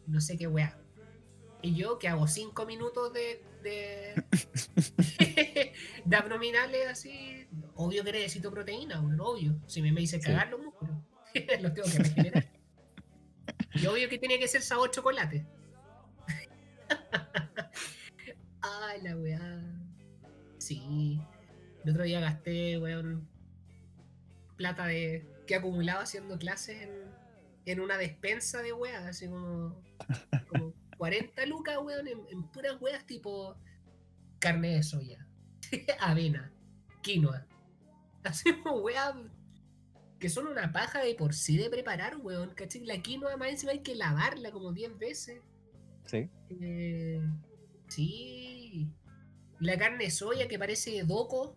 no sé qué weá. Y yo que hago 5 minutos de, de, [laughs] [laughs] de abdominales así, obvio que necesito proteína, weón, obvio. Si me, me hice Sí. cagar los músculos, [laughs] los tengo que regenerar. Y obvio que tiene que ser sabor chocolate. Ay, la weá. Sí. El otro día gasté, weón, plata de que acumulaba haciendo clases en, en una despensa de weas, así como, como 40 lucas, weón, en, en puras weas tipo carne de soya, [laughs] avena, quinoa. Como weas que son una paja de por sí de preparar, weón. ¿Cachai? La quinoa más encima hay que lavarla como 10 veces. Sí. Eh, sí. La carne de soya que parece doco,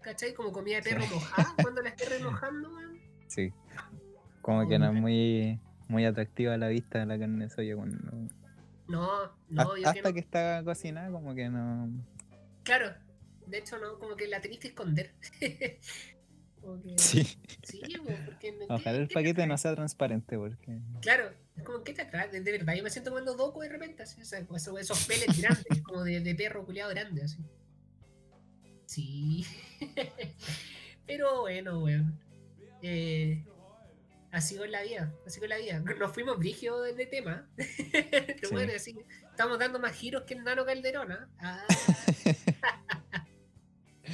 ¿cachai? Como comida de perro Sí. mojada cuando la esté [laughs] remojando, weón. Sí. Como que no es muy, muy atractiva a la vista la carne de soya cuando. No, no, Hasta, yo que hasta no. que está cocinada, como que no. Claro, de hecho, no, como que la tenéis que esconder. [laughs] Como que- Sí. Sí, porque. ¿qué- Ojalá el te paquete no sea transparente, porque. Claro, es como, ¿qué te atrae? De, de verdad, yo me siento comiendo doco de repente, así, o sea, esos, esos pellets grandes, como de, de perro culiado grande, así. Sí. [laughs] Pero bueno, weón. Eh, así con la vida, así con la vida. Nos fuimos brigio de, de tema. [laughs] Sí. bueno, así, estamos dando más giros que el nano Calderón, ¿ah? Ah, [laughs]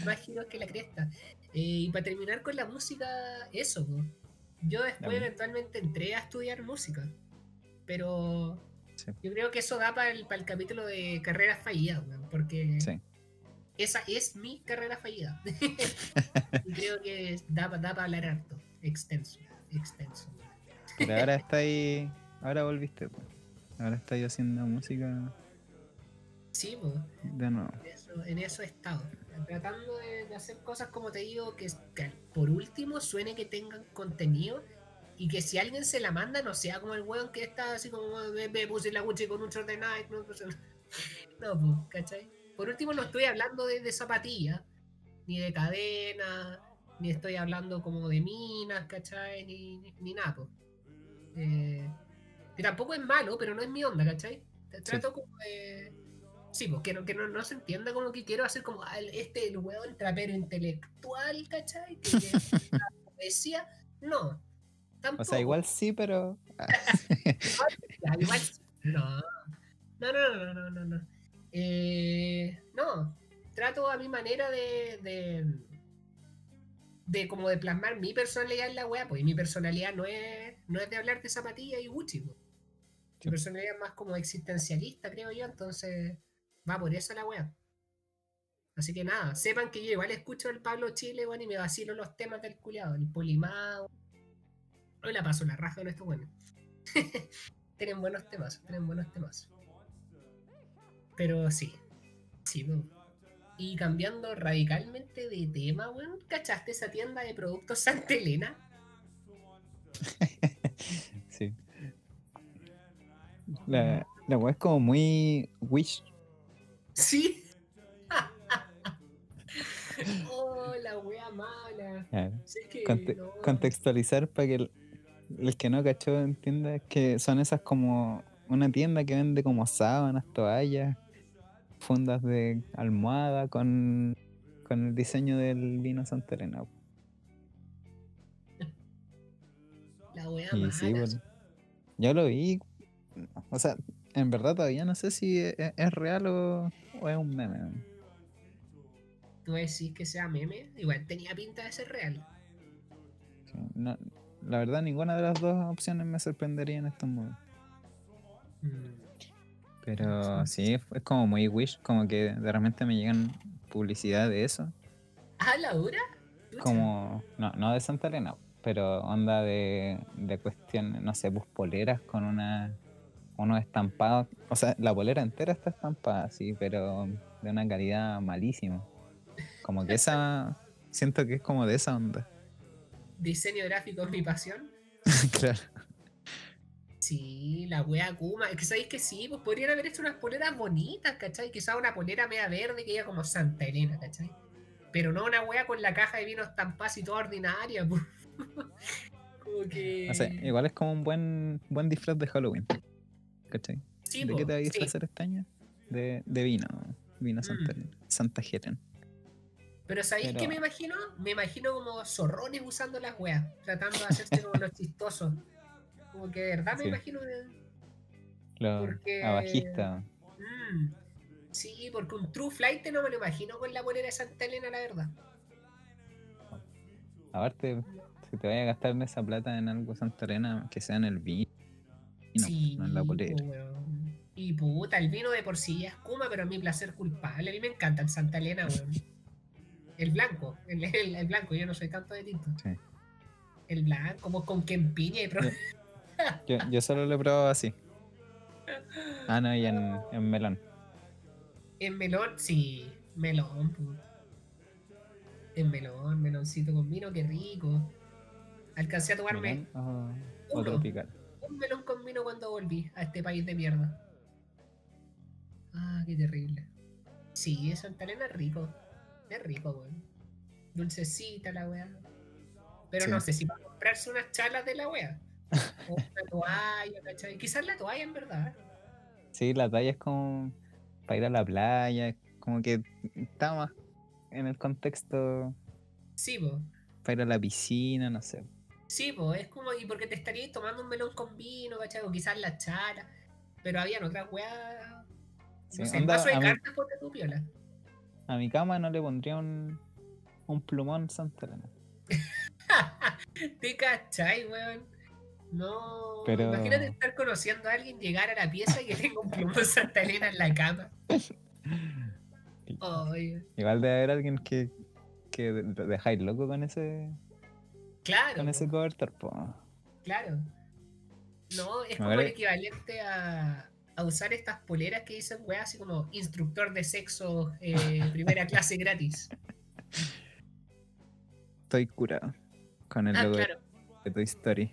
más giros que la cresta. Eh, y para terminar con la música, eso, po. yo después eventualmente entré a estudiar música, pero Sí. yo creo que eso da para el, para el capítulo de carreras fallidas, porque Sí. esa es mi carrera fallida. [laughs] y creo que da, da para hablar harto, extenso, extenso. Pero ahora [laughs] está ahí. Ahora volviste, pues. Ahora estáis haciendo música Sí, pues. de nuevo. En eso, en eso he estado. Tratando de, de hacer cosas, como te digo, que, que por último suene que tengan contenido y que si alguien se la manda no sea como el weón que está así como me, me puse la Gucci con un short de Nike. No, pues, no pues, [laughs] ¿cachai? Por último no estoy hablando de, de zapatillas, ni de cadena, ni estoy hablando como de minas, ¿cachai? Ni, ni, ni nada, pues. Eh, que tampoco es malo, pero no es mi onda, ¿cachai? Trato como de. Sí, pues que, no, que no, no se entienda como que quiero hacer como ah, este el weón trapero intelectual, ¿cachai? Que [laughs] la poesía. No. Tampoco. O sea, igual sí, pero. Ya, igual sí. No. No, no, no, no, no, no. Eh, no. Trato a mi manera de, de. De como de plasmar mi personalidad en la wea, pues y mi personalidad no es, no es de hablar de zapatillas y Gucci, pues. Mi Sí. personalidad es más como existencialista, creo yo, entonces va por eso la wea. Así que nada, sepan que yo igual escucho el Pablo Chile, bueno, y me vacilo los temas del culiado, el polimado. Hoy la paso la raja con esto, bueno. [laughs] tienen buenos temas, tienen buenos temas. Pero sí, sí, weón. Y cambiando radicalmente de tema, weón, ¿cachaste esa tienda de productos Santa Elena? [laughs] sí. La, la weá es como muy wish. Sí. [laughs] oh, la wea mala. Claro. Sí que Conte- no. Contextualizar para que el, el que no cachó entienda que son esas como una tienda que vende como sábanas, toallas, fundas de almohada con, con el diseño del vino Santa Elena. La wea Y mala. sí, bueno, yo lo vi. O sea, en verdad todavía no sé si es, es real o, o es un meme. Tú decís que sea meme, igual tenía pinta de ser real. Sí, no- la verdad, ninguna de las dos opciones me sorprendería en estos momentos. Mm. Pero sí, es como muy wish, como que de repente me llegan publicidad de eso. Ah, la dura. Como, no, no de Santa Elena, pero onda de, de cuestión, no sé, pues poleras con una unos estampados. O sea, la polera entera está estampada, sí, pero de una calidad malísima. Como que esa, siento que es como de esa onda. [laughs] Diseño gráfico es mi pasión. [laughs] claro. Sí, la wea Kuma. Es que sabéis que sí, pues podrían haber hecho unas poleras bonitas, ¿cachai? Quizá una polera media verde que diga como Santa Elena, ¿cachai? Pero no una wea con la caja de vino estampada y toda ordinaria, pues. [laughs] como que. O sea, igual es como un buen, buen disfraz de Halloween. ¿Cachai? Sí, ¿De po, qué te vas a sí. disfrazar este año? De, de vino. Vino Santa, Mm. Santa Helen. Pero ¿sabéis Pero- qué me imagino? Me imagino como zorrones usando las weas, tratando de hacerse como los chistosos. Como que de verdad me Sí. imagino. de- Los Porque- abajistas. Mm, sí, porque un True Flight no me lo imagino con la polera de Santa Elena, la verdad. Aparte, si te vayas a gastar en esa plata en algo Santa Elena, que sea en el vino, sí, no en la polera. po, weón. Y puta, el vino de por sí es Kuma, pero es mi placer culpable. A mí me encanta el Santa Elena, weón. [laughs] El blanco, el, el- el blanco, yo no soy tanto de tinto. Sí. El blanco, como con quempiña y pro- [laughs] Yo, yo solo lo he probado así. Ah, no, y en, en melón. En melón, sí, melón. pu. En melón, meloncito con vino, qué rico. Alcancé a tomarme ¿Melón o, o uno. tropical? un melón con vino cuando volví a este país de mierda. Ah, qué terrible. Sí, Santa Elena es rico. Es rico, weón. Dulcecita la weá. Pero Sí. no sé si para comprarse unas chalas de la weá. O una toalla, ¿cachai? Quizás la toalla en verdad. Sí, la talla es como para ir a la playa, como que está más en el contexto Sí, po. para ir a la piscina, no sé. Sí, pues es como, y porque te estarías tomando un melón con vino, ¿cachai? O quizás la chala. Pero habían otras weas. Sí, No sé, vaso de cartas ponte tu piola. A mi cama no le pondría un, un plumón Santa Elena. [laughs] ¿Te cachai, weón? No. Pero- Imagínate estar conociendo a alguien, llegar a la pieza y que tenga un plumón Santa Elena en la cama. Oye, Igual debe haber alguien que, que de- dejáis loco con ese claro, con ese cobertor, po. claro. No, es como el equivalente a, a usar estas poleras que dicen weá así como instructor de sexo eh, [laughs] primera clase gratis. Estoy curado con el Ah, logo claro. de Toy Story.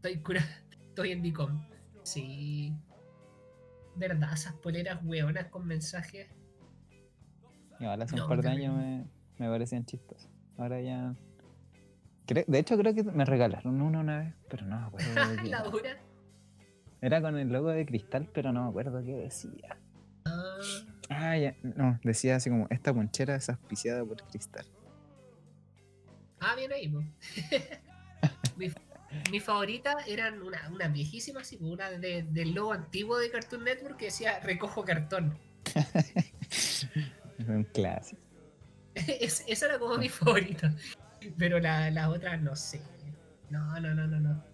Estoy curado. Estoy en Dicom. Sí. ¿Verdad? Esas poleras hueonas con mensajes. Igual hace No, un par de años me, me parecían chistosas. Ahora ya. De hecho, creo que me regalaron una una vez, pero no me acuerdo de [laughs] qué la era. dura. Era con el logo de cristal, pero no me acuerdo qué decía. Ah, Ah, ya, no, decía así como, esta ponchera es auspiciada por cristal. ah, bien ahí. [laughs] mi, favorita eran una, una viejísima, así, po, una de- del logo antiguo de Cartoon Network que decía recojo cartón. [laughs] Un clásico. [laughs] Es- esa era como mi favorita. Pero la- las otras no sé. No, no, no, no, no.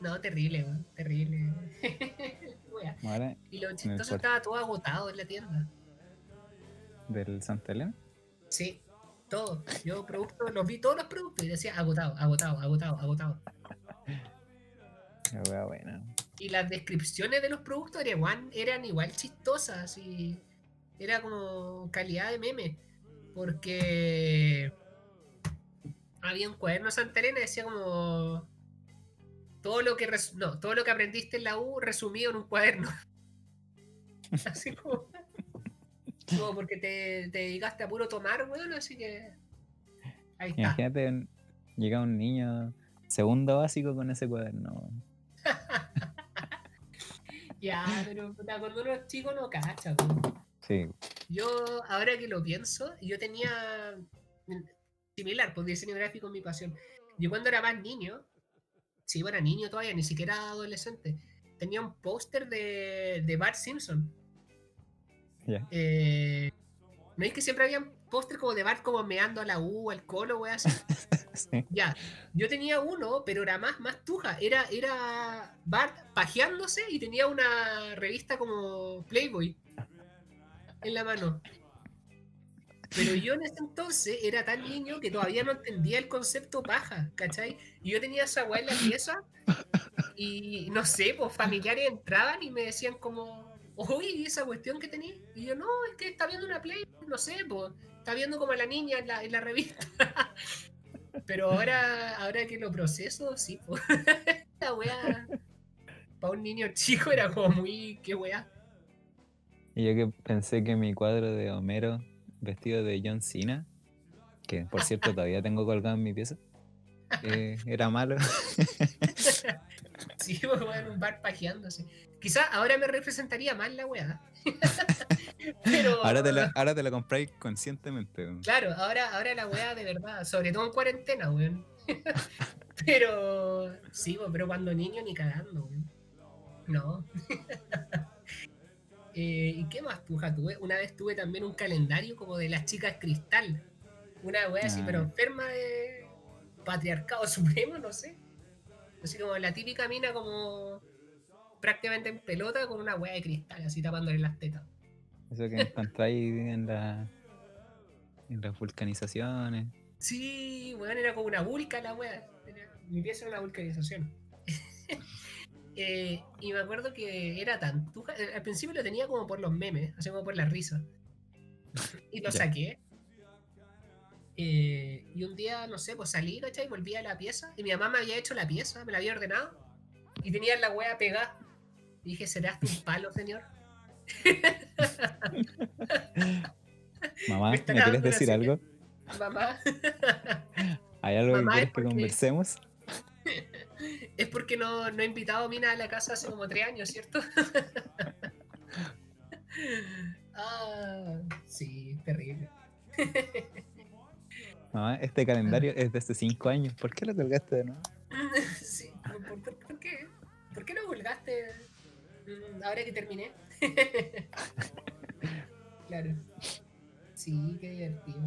No, terrible, weón, terrible. [laughs] Ahora, y lo chistoso estaba todo agotado en la tienda. del Santa Elena. Sí, todo. Yo productos, los vi todos los productos y decía agotado, agotado, agotado, agotado. La wea buena. Y las descripciones de los productos eran igual, eran igual chistosas y era como calidad de meme. Porque había un cuaderno Santa Elena y decía como todo lo que res- no, todo lo que aprendiste en la U resumido en un cuaderno. [laughs] Así como, como porque te, te dedicaste a puro tomar, weón, así que ahí está. Imagínate, llega un niño segundo básico con ese cuaderno. [laughs] Ya, pero puta, cuando uno es chico no cacha, weón. Sí, Yo, ahora que lo pienso, yo tenía similar, pues diseño gráfico es mi pasión. Yo cuando era más niño, sí, bueno, era niño todavía, ni siquiera adolescente, tenía un póster de, de Bart Simpson. ya. Eh, ¿No es que siempre había póster como de Bart como meando a la U, al colo, wey, así? [laughs] Sí. Ya, yo tenía uno, pero era más, más tuja. Era, era Bart pajeándose y tenía una revista como Playboy en la mano. Pero yo en ese entonces era tan niño que todavía no entendía el concepto paja, ¿cachai? Y yo tenía esa weá en la pieza y no sé, pues familiares entraban y me decían como, oye, ¿y esa cuestión que tenés? Y yo, no, es que está viendo una play, no sé, pues, está viendo como a la niña en la, en la revista. [laughs] Pero ahora, ahora que lo proceso, sí, pues. La [laughs] weá. Para un niño chico era como muy. ¿Qué weá? Y yo que pensé que mi cuadro de Homero vestido de John Cena, que por cierto todavía tengo colgado en mi pieza, eh, [laughs] era malo. Sí, pues un bar pajeándose. Quizá ahora me representaría más la weá. Pero. [laughs] Ahora te lo, [laughs] ahora te compráis conscientemente. weón. Claro, ahora, ahora la weá de verdad, sobre todo en cuarentena, weón. [laughs] pero. Sí, pero cuando niño ni cagando, weón. No. Eh, ¿Y qué más puja tuve? Una vez tuve también un calendario como de las chicas cristal. Una weá así, Ah. pero enferma de patriarcado supremo, no sé. Así como la típica mina como prácticamente en pelota con una weá de cristal, así tapándole las tetas. Eso que encontráis en, la, en las vulcanizaciones. Sí, weón, era como una vulca la weá. Mi pieza era una vulcanización. [laughs] Eh, y me acuerdo que era tan. tuja- eh, Al principio lo tenía como por los memes, así como por la risa. [laughs] Y lo saqué. Eh, y un día, no sé, pues salí, ¿cachai? Volví a la pieza. Y mi mamá me había hecho la pieza, me la había ordenado. Y tenía la wea pegada. Y dije, ¿será un palo, señor? [laughs] Mamá, Me ¿me está quieres decir algo? Mamá, [laughs] ¿Hay algo Mamá, que es quieres que conversemos? [laughs] es porque no, no he invitado a Mina a la casa hace como tres años, ¿cierto? ah, sí, terrible. Mamá, este calendario es de hace cinco años. ¿Por qué lo colgaste de nuevo? Sí, ¿por, por- por- qué? ¿Por qué no colgaste mm, ahora que terminé? [laughs] claro. Sí, qué divertido.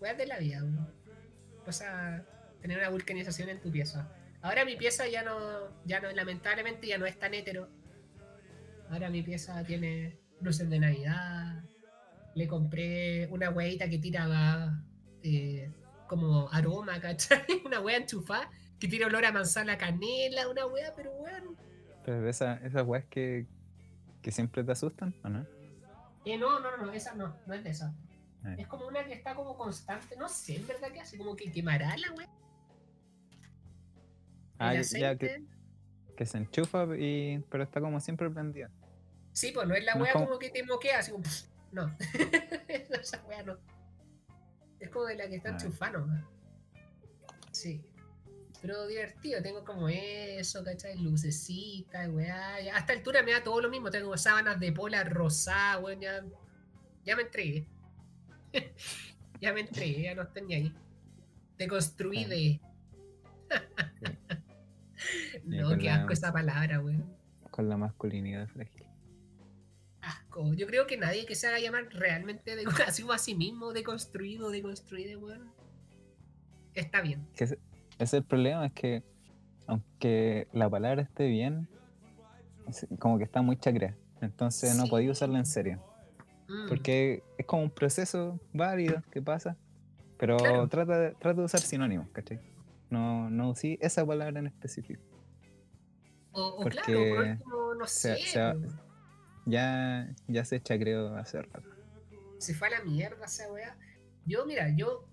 Weas de la vida, uno. Vas a tener una vulcanización en tu pieza. Ahora mi pieza ya no, ya no, lamentablemente ya no es tan hetero. Ahora mi pieza tiene luces de Navidad. Le compré una hueita que tira eh, como aroma, ¿cachai? [laughs] Una wea enchufada que tiene olor a manzana canela, una wea, pero. Pero de esa- esas weas que, que siempre te asustan, ¿o no? Eh, no, no, no, esa no, no es de esa. Ah. Es como una que está como constante, no sé, en verdad que hace como que quemará la wea. Ah, ya- que, se enchufa, y, pero está como siempre prendida. Sí, pues no es la no wea como- como... que te moquea, así como. pff, [laughs] no. esa wea no. Es como de la que está Ah. enchufada. Sí. Pero divertido, tengo como eso, ¿cachai? Lucecitas, weá. ya A esta altura me da todo lo mismo. Tengo sábanas de pola rosada, weón. Ya, ya me entregué. [laughs] ya me entregué, ya [laughs] no estoy ni ahí. Deconstruí de. Ya no, qué la- asco esa palabra, weón. Con la masculinidad frágil. Asco. Yo creo que nadie que se haga llamar realmente de, [laughs] así a sí mismo, deconstruido, deconstruido, weón. Está bien. Que ese es el problema, es que aunque la palabra esté bien, como que está muy chacrea. Entonces no Sí. podía usarla en serio. Mm, Porque es como un proceso válido que pasa. Pero Claro. trata, de, trata de usar sinónimos, ¿cachai? No, no usé esa palabra en específico. O, o porque claro, por último, no sé. se. Ya, ya se chacreó hace rato. se fue a la mierda esa weá. Yo, mira, yo,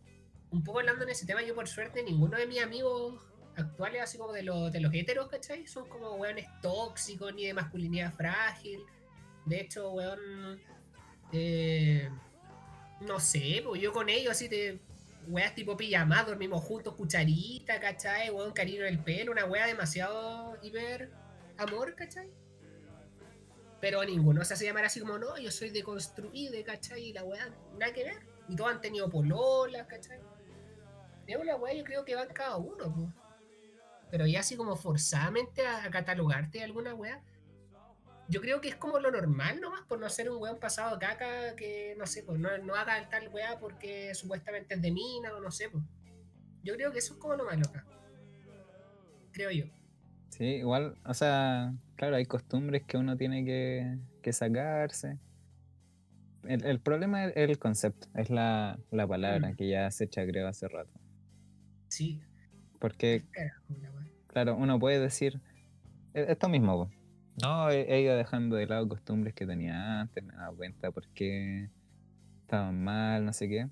un poco hablando en ese tema, yo por suerte, ninguno de mis amigos actuales, así como de los, de los heteros, ¿cachai? Son como weones tóxicos ni de masculinidad frágil. De hecho, weón, eh, no sé, pues yo con ellos así de weas tipo pijamá, dormimos juntos, cucharita, ¿cachai? Weón, cariño en el pelo, una wea demasiado hiper amor, ¿cachai? Pero ninguno se hace llamar así como, no, yo soy deconstruido, ¿cachai? Y la weá, nada que ver. Y todos han tenido pololas, ¿cachai? Es una weá, yo creo que va en cada uno, pues. Pero ya así como forzadamente a, a catalogarte de alguna weá. Yo creo que es como lo normal nomás, por no ser un weón pasado caca que, no sé, pues no, no haga tal weá porque supuestamente es de mina o no sé, pues. Yo creo que eso es como lo malo acá. Creo yo. Sí, igual, o sea, claro, hay costumbres que uno tiene que, que sacarse. El, el problema es el concepto, es la, la palabra Mm. que ya se chacreó hace rato. Sí. Porque, Carajo, claro, uno puede decir e- esto mismo. po. No, he, he ido dejando de lado costumbres que tenía antes, me he dado cuenta porque estaban mal, no sé qué.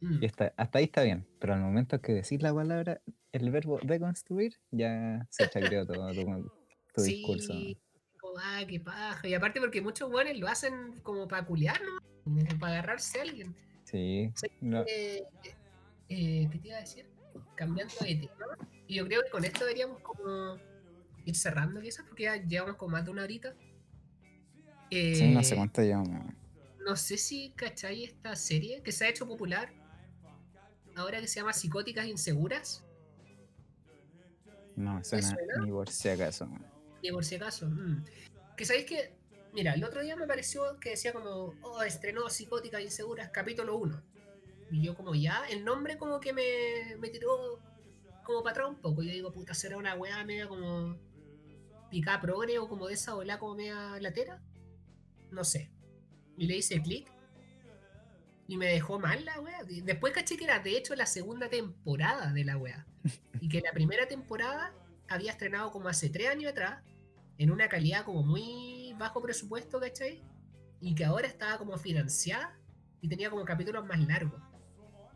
Mm. Y hasta, hasta ahí está bien, pero al momento que decís la palabra, el verbo deconstruir, ya se [laughs] chacreó todo tu, tu discurso. Sí, como, ah, qué paja. Y aparte porque muchos buenos lo hacen como para culiar, ¿no? Como para agarrarse a alguien. Sí, no, Eh, eh, ¿Qué te iba a decir? Cambiando de tema. Y yo creo que con esto deberíamos como ir cerrando quizás, porque ya llevamos como más de una horita. sí, no sé Eh, cuánto llevamos. no sé si cachai esta serie que se ha hecho popular ahora que se llama Psicóticas Inseguras. No suena suena? ni por si acaso. man. Ni por si acaso. mm. Que sabéis que, mira, el otro día me pareció que decía como, oh, estrenó Psicóticas Inseguras, capítulo 1. Y yo como ya, el nombre como que me, me tiró como para atrás un poco. Yo digo, puta, será una weá media como picada progre o como de esa ola como media latera. No sé. Y le hice clic. Y me dejó mal la weá. Después caché que era de hecho la segunda temporada de la weá. Y que la primera temporada había estrenado como hace tres años atrás, en una calidad como muy bajo presupuesto, ¿cachai? Y que ahora estaba como financiada y tenía como capítulos más largos.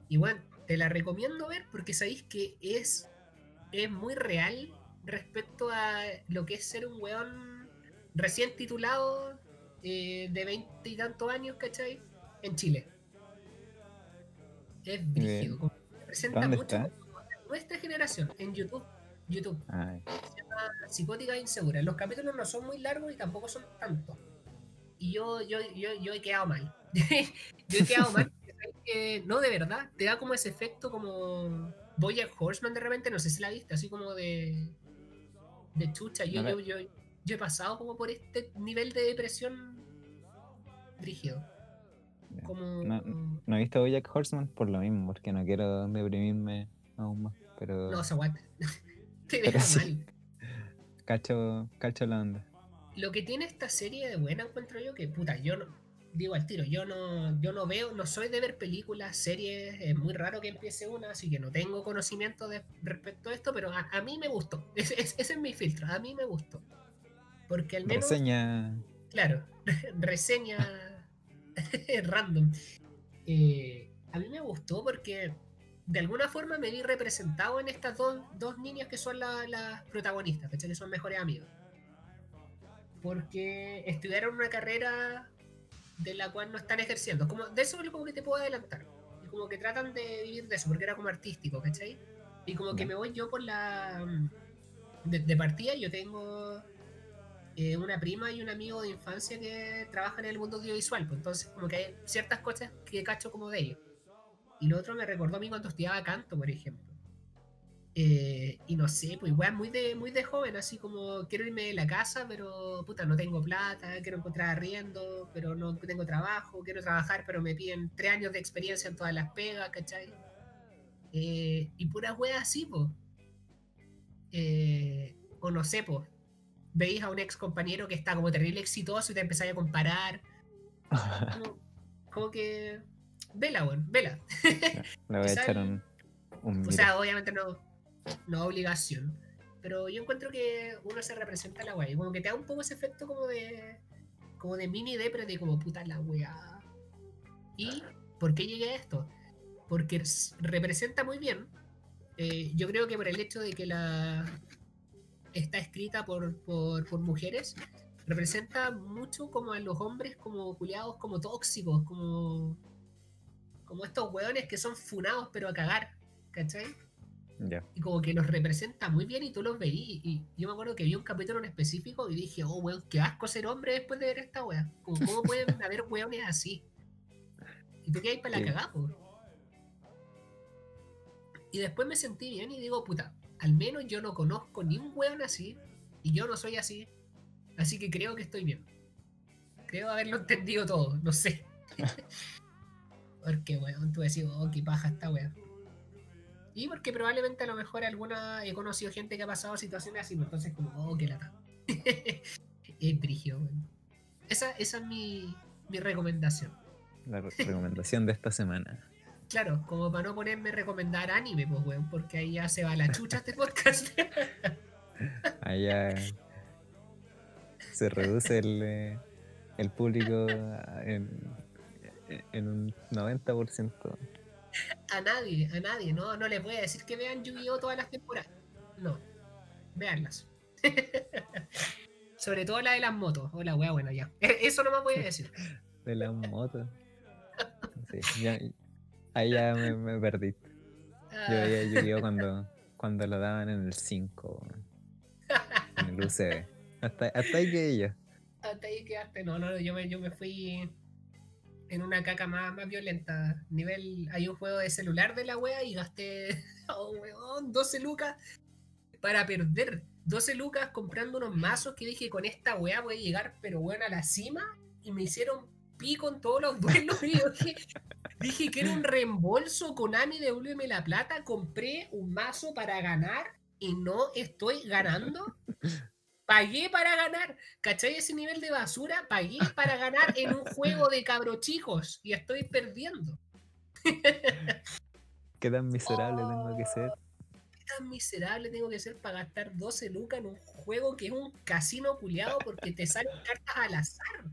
Y bueno, te la recomiendo ver porque sabéis que es, es muy real respecto a lo que es ser un weón recién titulado eh, de veinte y tantos años, ¿cachai? En Chile. Es brígido. ¿Dónde mucho está? nuestra generación en YouTube. YouTube Ay, se llama Psicótica Insegura. Los capítulos no son muy largos y tampoco son tantos. Y yo, yo, yo, yo he quedado mal. [laughs] yo he quedado mal. Que, no, de verdad, te da como ese efecto como Bojack Horseman de repente, no sé si la viste, así como de, de chucha. Yo, yo, yo, yo he pasado como por este nivel de depresión rígido. Como... No, no he visto Bojack Horseman por lo mismo, porque no quiero deprimirme aún más. Pero No, se aguanta. [laughs] te deja sí. mal. cacho, cacho la onda. lo que tiene esta serie de buena encuentro yo que puta yo no digo al tiro yo no yo no veo no soy de ver películas series es muy raro que empiece una así que no tengo conocimiento de respecto a esto pero a, a mí me gustó [laughs] ese, es mi filtro a mí me gustó porque al menos Reseña. claro [laughs] reseña [laughs] random Eh, a mí me gustó porque de alguna forma me vi representado en estas dos, dos niñas que son la- las protagonistas, ¿cachai? que son mejores amigas. Porque estudiaron una carrera de la cual no están ejerciendo. Como, de eso es como que te puedo adelantar. Y como que tratan de vivir de eso, porque era como artístico, ¿cachai? Y como que me voy yo por la... mm, De, de partida yo tengo eh, una prima y un amigo de infancia que trabajan en el mundo audiovisual, pues entonces como que hay ciertas cosas que cacho como de ellos. Y lo otro me recordó a mí cuando estudiaba canto, por ejemplo. Eh, y no sé, pues igual muy de, muy de joven, así como quiero irme de la casa, pero puta, no tengo plata, quiero encontrar arriendo, pero no tengo trabajo, quiero trabajar, pero me piden tres años de experiencia en todas las pegas, ¿cachai? Eh, y puras weas así, pues. o no sé, pues. Veis a un ex compañero que está como terrible exitoso y te empezáis a comparar. Como, [laughs] como que. Vela, weón, vela. Le voy a [laughs] echar un, un O sea, obviamente no, no obligación. Pero yo encuentro que uno se representa a la weá. Y como que te da un poco ese efecto como de. Como de mini depre de como puta la weá. ¿Y por qué llegué a esto? Porque representa muy bien. eh, yo creo que por el hecho de que la. está escrita por, por, por mujeres. Representa mucho como a los hombres como culiados, como tóxicos, como. Como estos weones que son funados pero a cagar. ¿Cachai? Y como que los representa muy bien y tú los veí y yo me acuerdo que vi un capítulo en específico y dije, oh weón, qué asco ser hombre después de ver esta wea. Como, ¿Cómo pueden [laughs] haber weones así? Y tú quedas para la cagada. Y después me sentí bien y digo, puta, al menos yo no conozco ni un weón así y yo no soy así. Así que creo que estoy bien. Creo haberlo entendido todo, no sé. [laughs] Porque, weón, tú decís, oh, qué paja esta wea. Y porque probablemente a lo mejor alguna he conocido gente que ha pasado situaciones así, pues, entonces como, oh, qué lata. [laughs] es weón. Esa, esa es mi, mi recomendación. La re- recomendación de esta semana. Claro, como para no ponerme a recomendar anime, pues, weón, porque ahí ya se va la chucha este podcast. [laughs] Allá se reduce el, eh, el público en, en un 90%. A nadie, a nadie, no, no le voy a decir que vean Yu-Gi-Oh todas las temporadas. No, veanlas. [laughs] Sobre todo la de las motos. Hola, wea, bueno, ya. [laughs] Eso no me voy a decir. [laughs] De la moto. Sí, ya- ahí ya me, me perdí. Yo Ah, veía Yu-Gi-Oh cuando, cuando lo daban en el 5, en el UCB. Hasta, hasta ahí que yo. hasta ahí quedaste. No, no, yo me, yo me fui en una caca más, más violenta. Nivel, hay un juego de celular de la wea y gasté, [laughs] oh, weón, 12 lucas para perder. 12 lucas comprando unos mazos que dije con esta wea voy a llegar, pero bueno, a la cima. Y me hicieron pico en todos los [laughs] duelos. Dije, que era un reembolso. Konami, devuélveme la plata. Compré un mazo para ganar y no estoy ganando. Pagué para ganar. ¿Cachai ese nivel de basura? Pagué para ganar en un juego de cabrochicos y estoy perdiendo. [laughs] Qué tan miserable tengo que ser. ¿Qué tan miserable tengo que ser para gastar 12 lucas en un juego que es un casino culiado porque te salen [laughs] cartas al azar?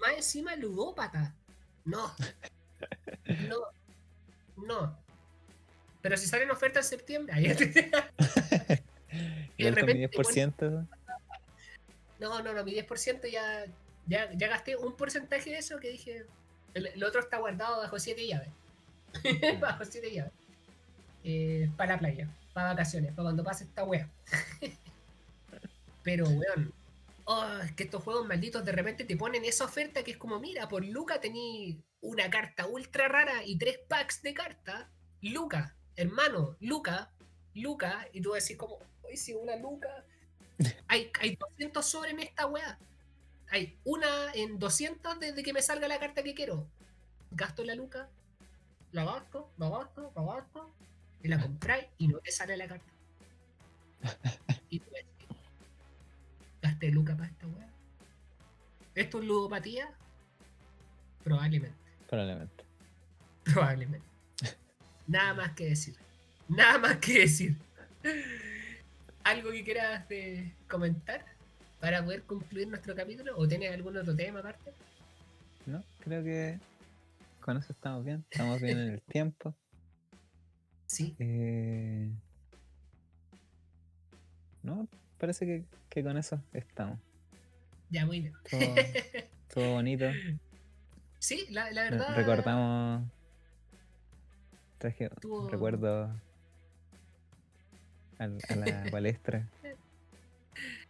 Más encima ludópata. No. No. No. Pero si salen ofertas en septiembre. [laughs] ahí- Y alto mi repente, 10%. No, no, no, mi 10% ya, ya, ya gasté un porcentaje de eso que dije. El, el otro está guardado bajo 7 llaves. [laughs] bajo 7 llaves. Eh, para la playa, para vacaciones, para cuando pase esta wea. [laughs] Pero, weón. oh, es que estos juegos malditos de repente te ponen esa oferta que es como, mira, por Luca tení una carta ultra rara y tres packs de carta. Luca, hermano, Luca, Luca, y tú decís como, si una Luca. [laughs] Hay, hay 200 sobres en esta weá. Hay una en 200 desde que me salga la carta que quiero. Gasto la Luca, la gasto, la gasto, la gasto, y la compráis y no te sale la carta. [laughs] Y tú decís, gasté Luca para esta weá. ¿Esto es ludopatía? Probablemente. Probablemente. Probablemente. [laughs] Nada más que decir. Nada más que decir. ¿Algo que quieras eh, comentar para poder concluir nuestro capítulo? ¿O tienes algún otro tema aparte? No, creo que con eso estamos bien. Estamos bien en el [laughs] tiempo. Sí. Eh, No, parece que, que con eso estamos. Ya, muy bien. Todo, todo bonito. Sí, la, la Re- verdad. Recordamos Traje Tuvo- un a la [laughs] palestra.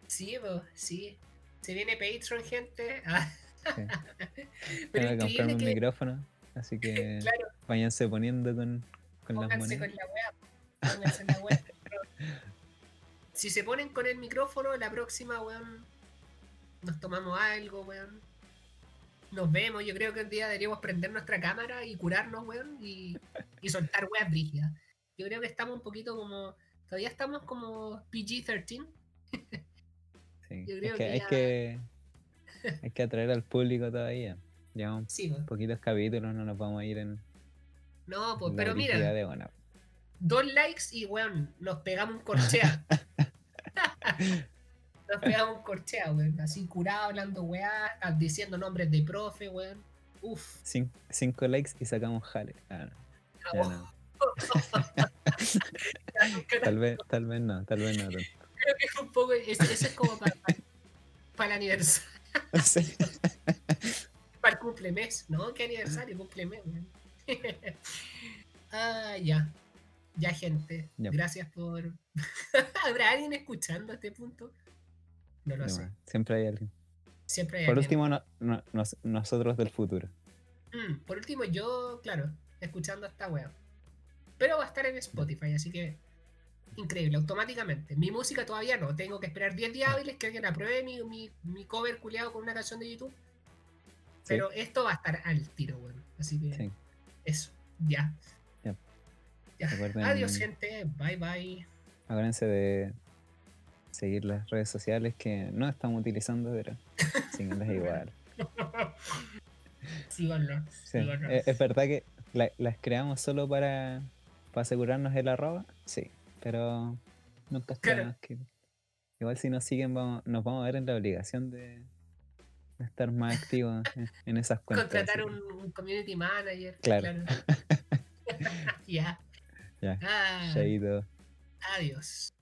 Sí, po, sí. Se viene Patreon, gente. Ah. [laughs] Sí. Pero Tengo que comprarme un micrófono, así que claro, váyanse poniendo con, con las monedas. con la. Pónganse en la. [laughs] Si se ponen con el micrófono, la próxima, weón, nos tomamos algo, weón. Nos vemos. Yo creo que un día deberíamos prender nuestra cámara y curarnos, weón, y, y soltar weas brígidas. Yo creo que estamos un poquito como. Todavía estamos como PG-13. Sí, yo es creo que que hay ya- que hay que atraer al público todavía. Llevamos Sí, weón. poquitos capítulos, no nos vamos a ir en No, pues, pero mira. de dos likes y weón, nos pegamos un corchea. [laughs] nos pegamos un corchea, weón. Así curado, hablando weá, diciendo nombres de profe, weón. Uf. Cin- cinco likes y sacamos jale. Ah, no, ya no. [laughs] Tal vez, tal vez no, tal vez no. Creo que es un poco. Eso, eso es como para, para, el aniversario, [laughs] Sí. para el cumplemes, ¿no? ¿Qué aniversario? Cumplemes, [laughs] ah, ya. Ya, gente. Ya. Gracias por. ¿Habrá alguien escuchando a este punto? No lo No, sé. Siempre hay alguien. Siempre hay Por alguien. último, no- no- nos- nosotros del futuro. Mm, por último, yo, claro, escuchando esta wea. Pero va a estar en Spotify, así que increíble, automáticamente. Mi música todavía no, tengo que esperar 10 días hábiles que alguien apruebe mi, mi, mi cover culiado con una canción de YouTube. Pero esto va a estar al tiro, weón. Así que Sí. eso, ya. Ya. Ya. Recuerden- Adiós, gente. Bye bye. Acuérdense de seguir las redes sociales que no estamos utilizando, pero [laughs] síganlas igual. Síganlo. Sí, síganlo. Es, es verdad que la- las creamos solo para, para asegurarnos el arroba, sí, pero nunca está Claro. más que- Igual si nos siguen vamos, nos vamos a ver en la obligación de, de estar más activos [laughs] en, en esas cuentas. Contratar un, un community manager. Claro. [laughs] [laughs] ya. Ya. Ah, adiós.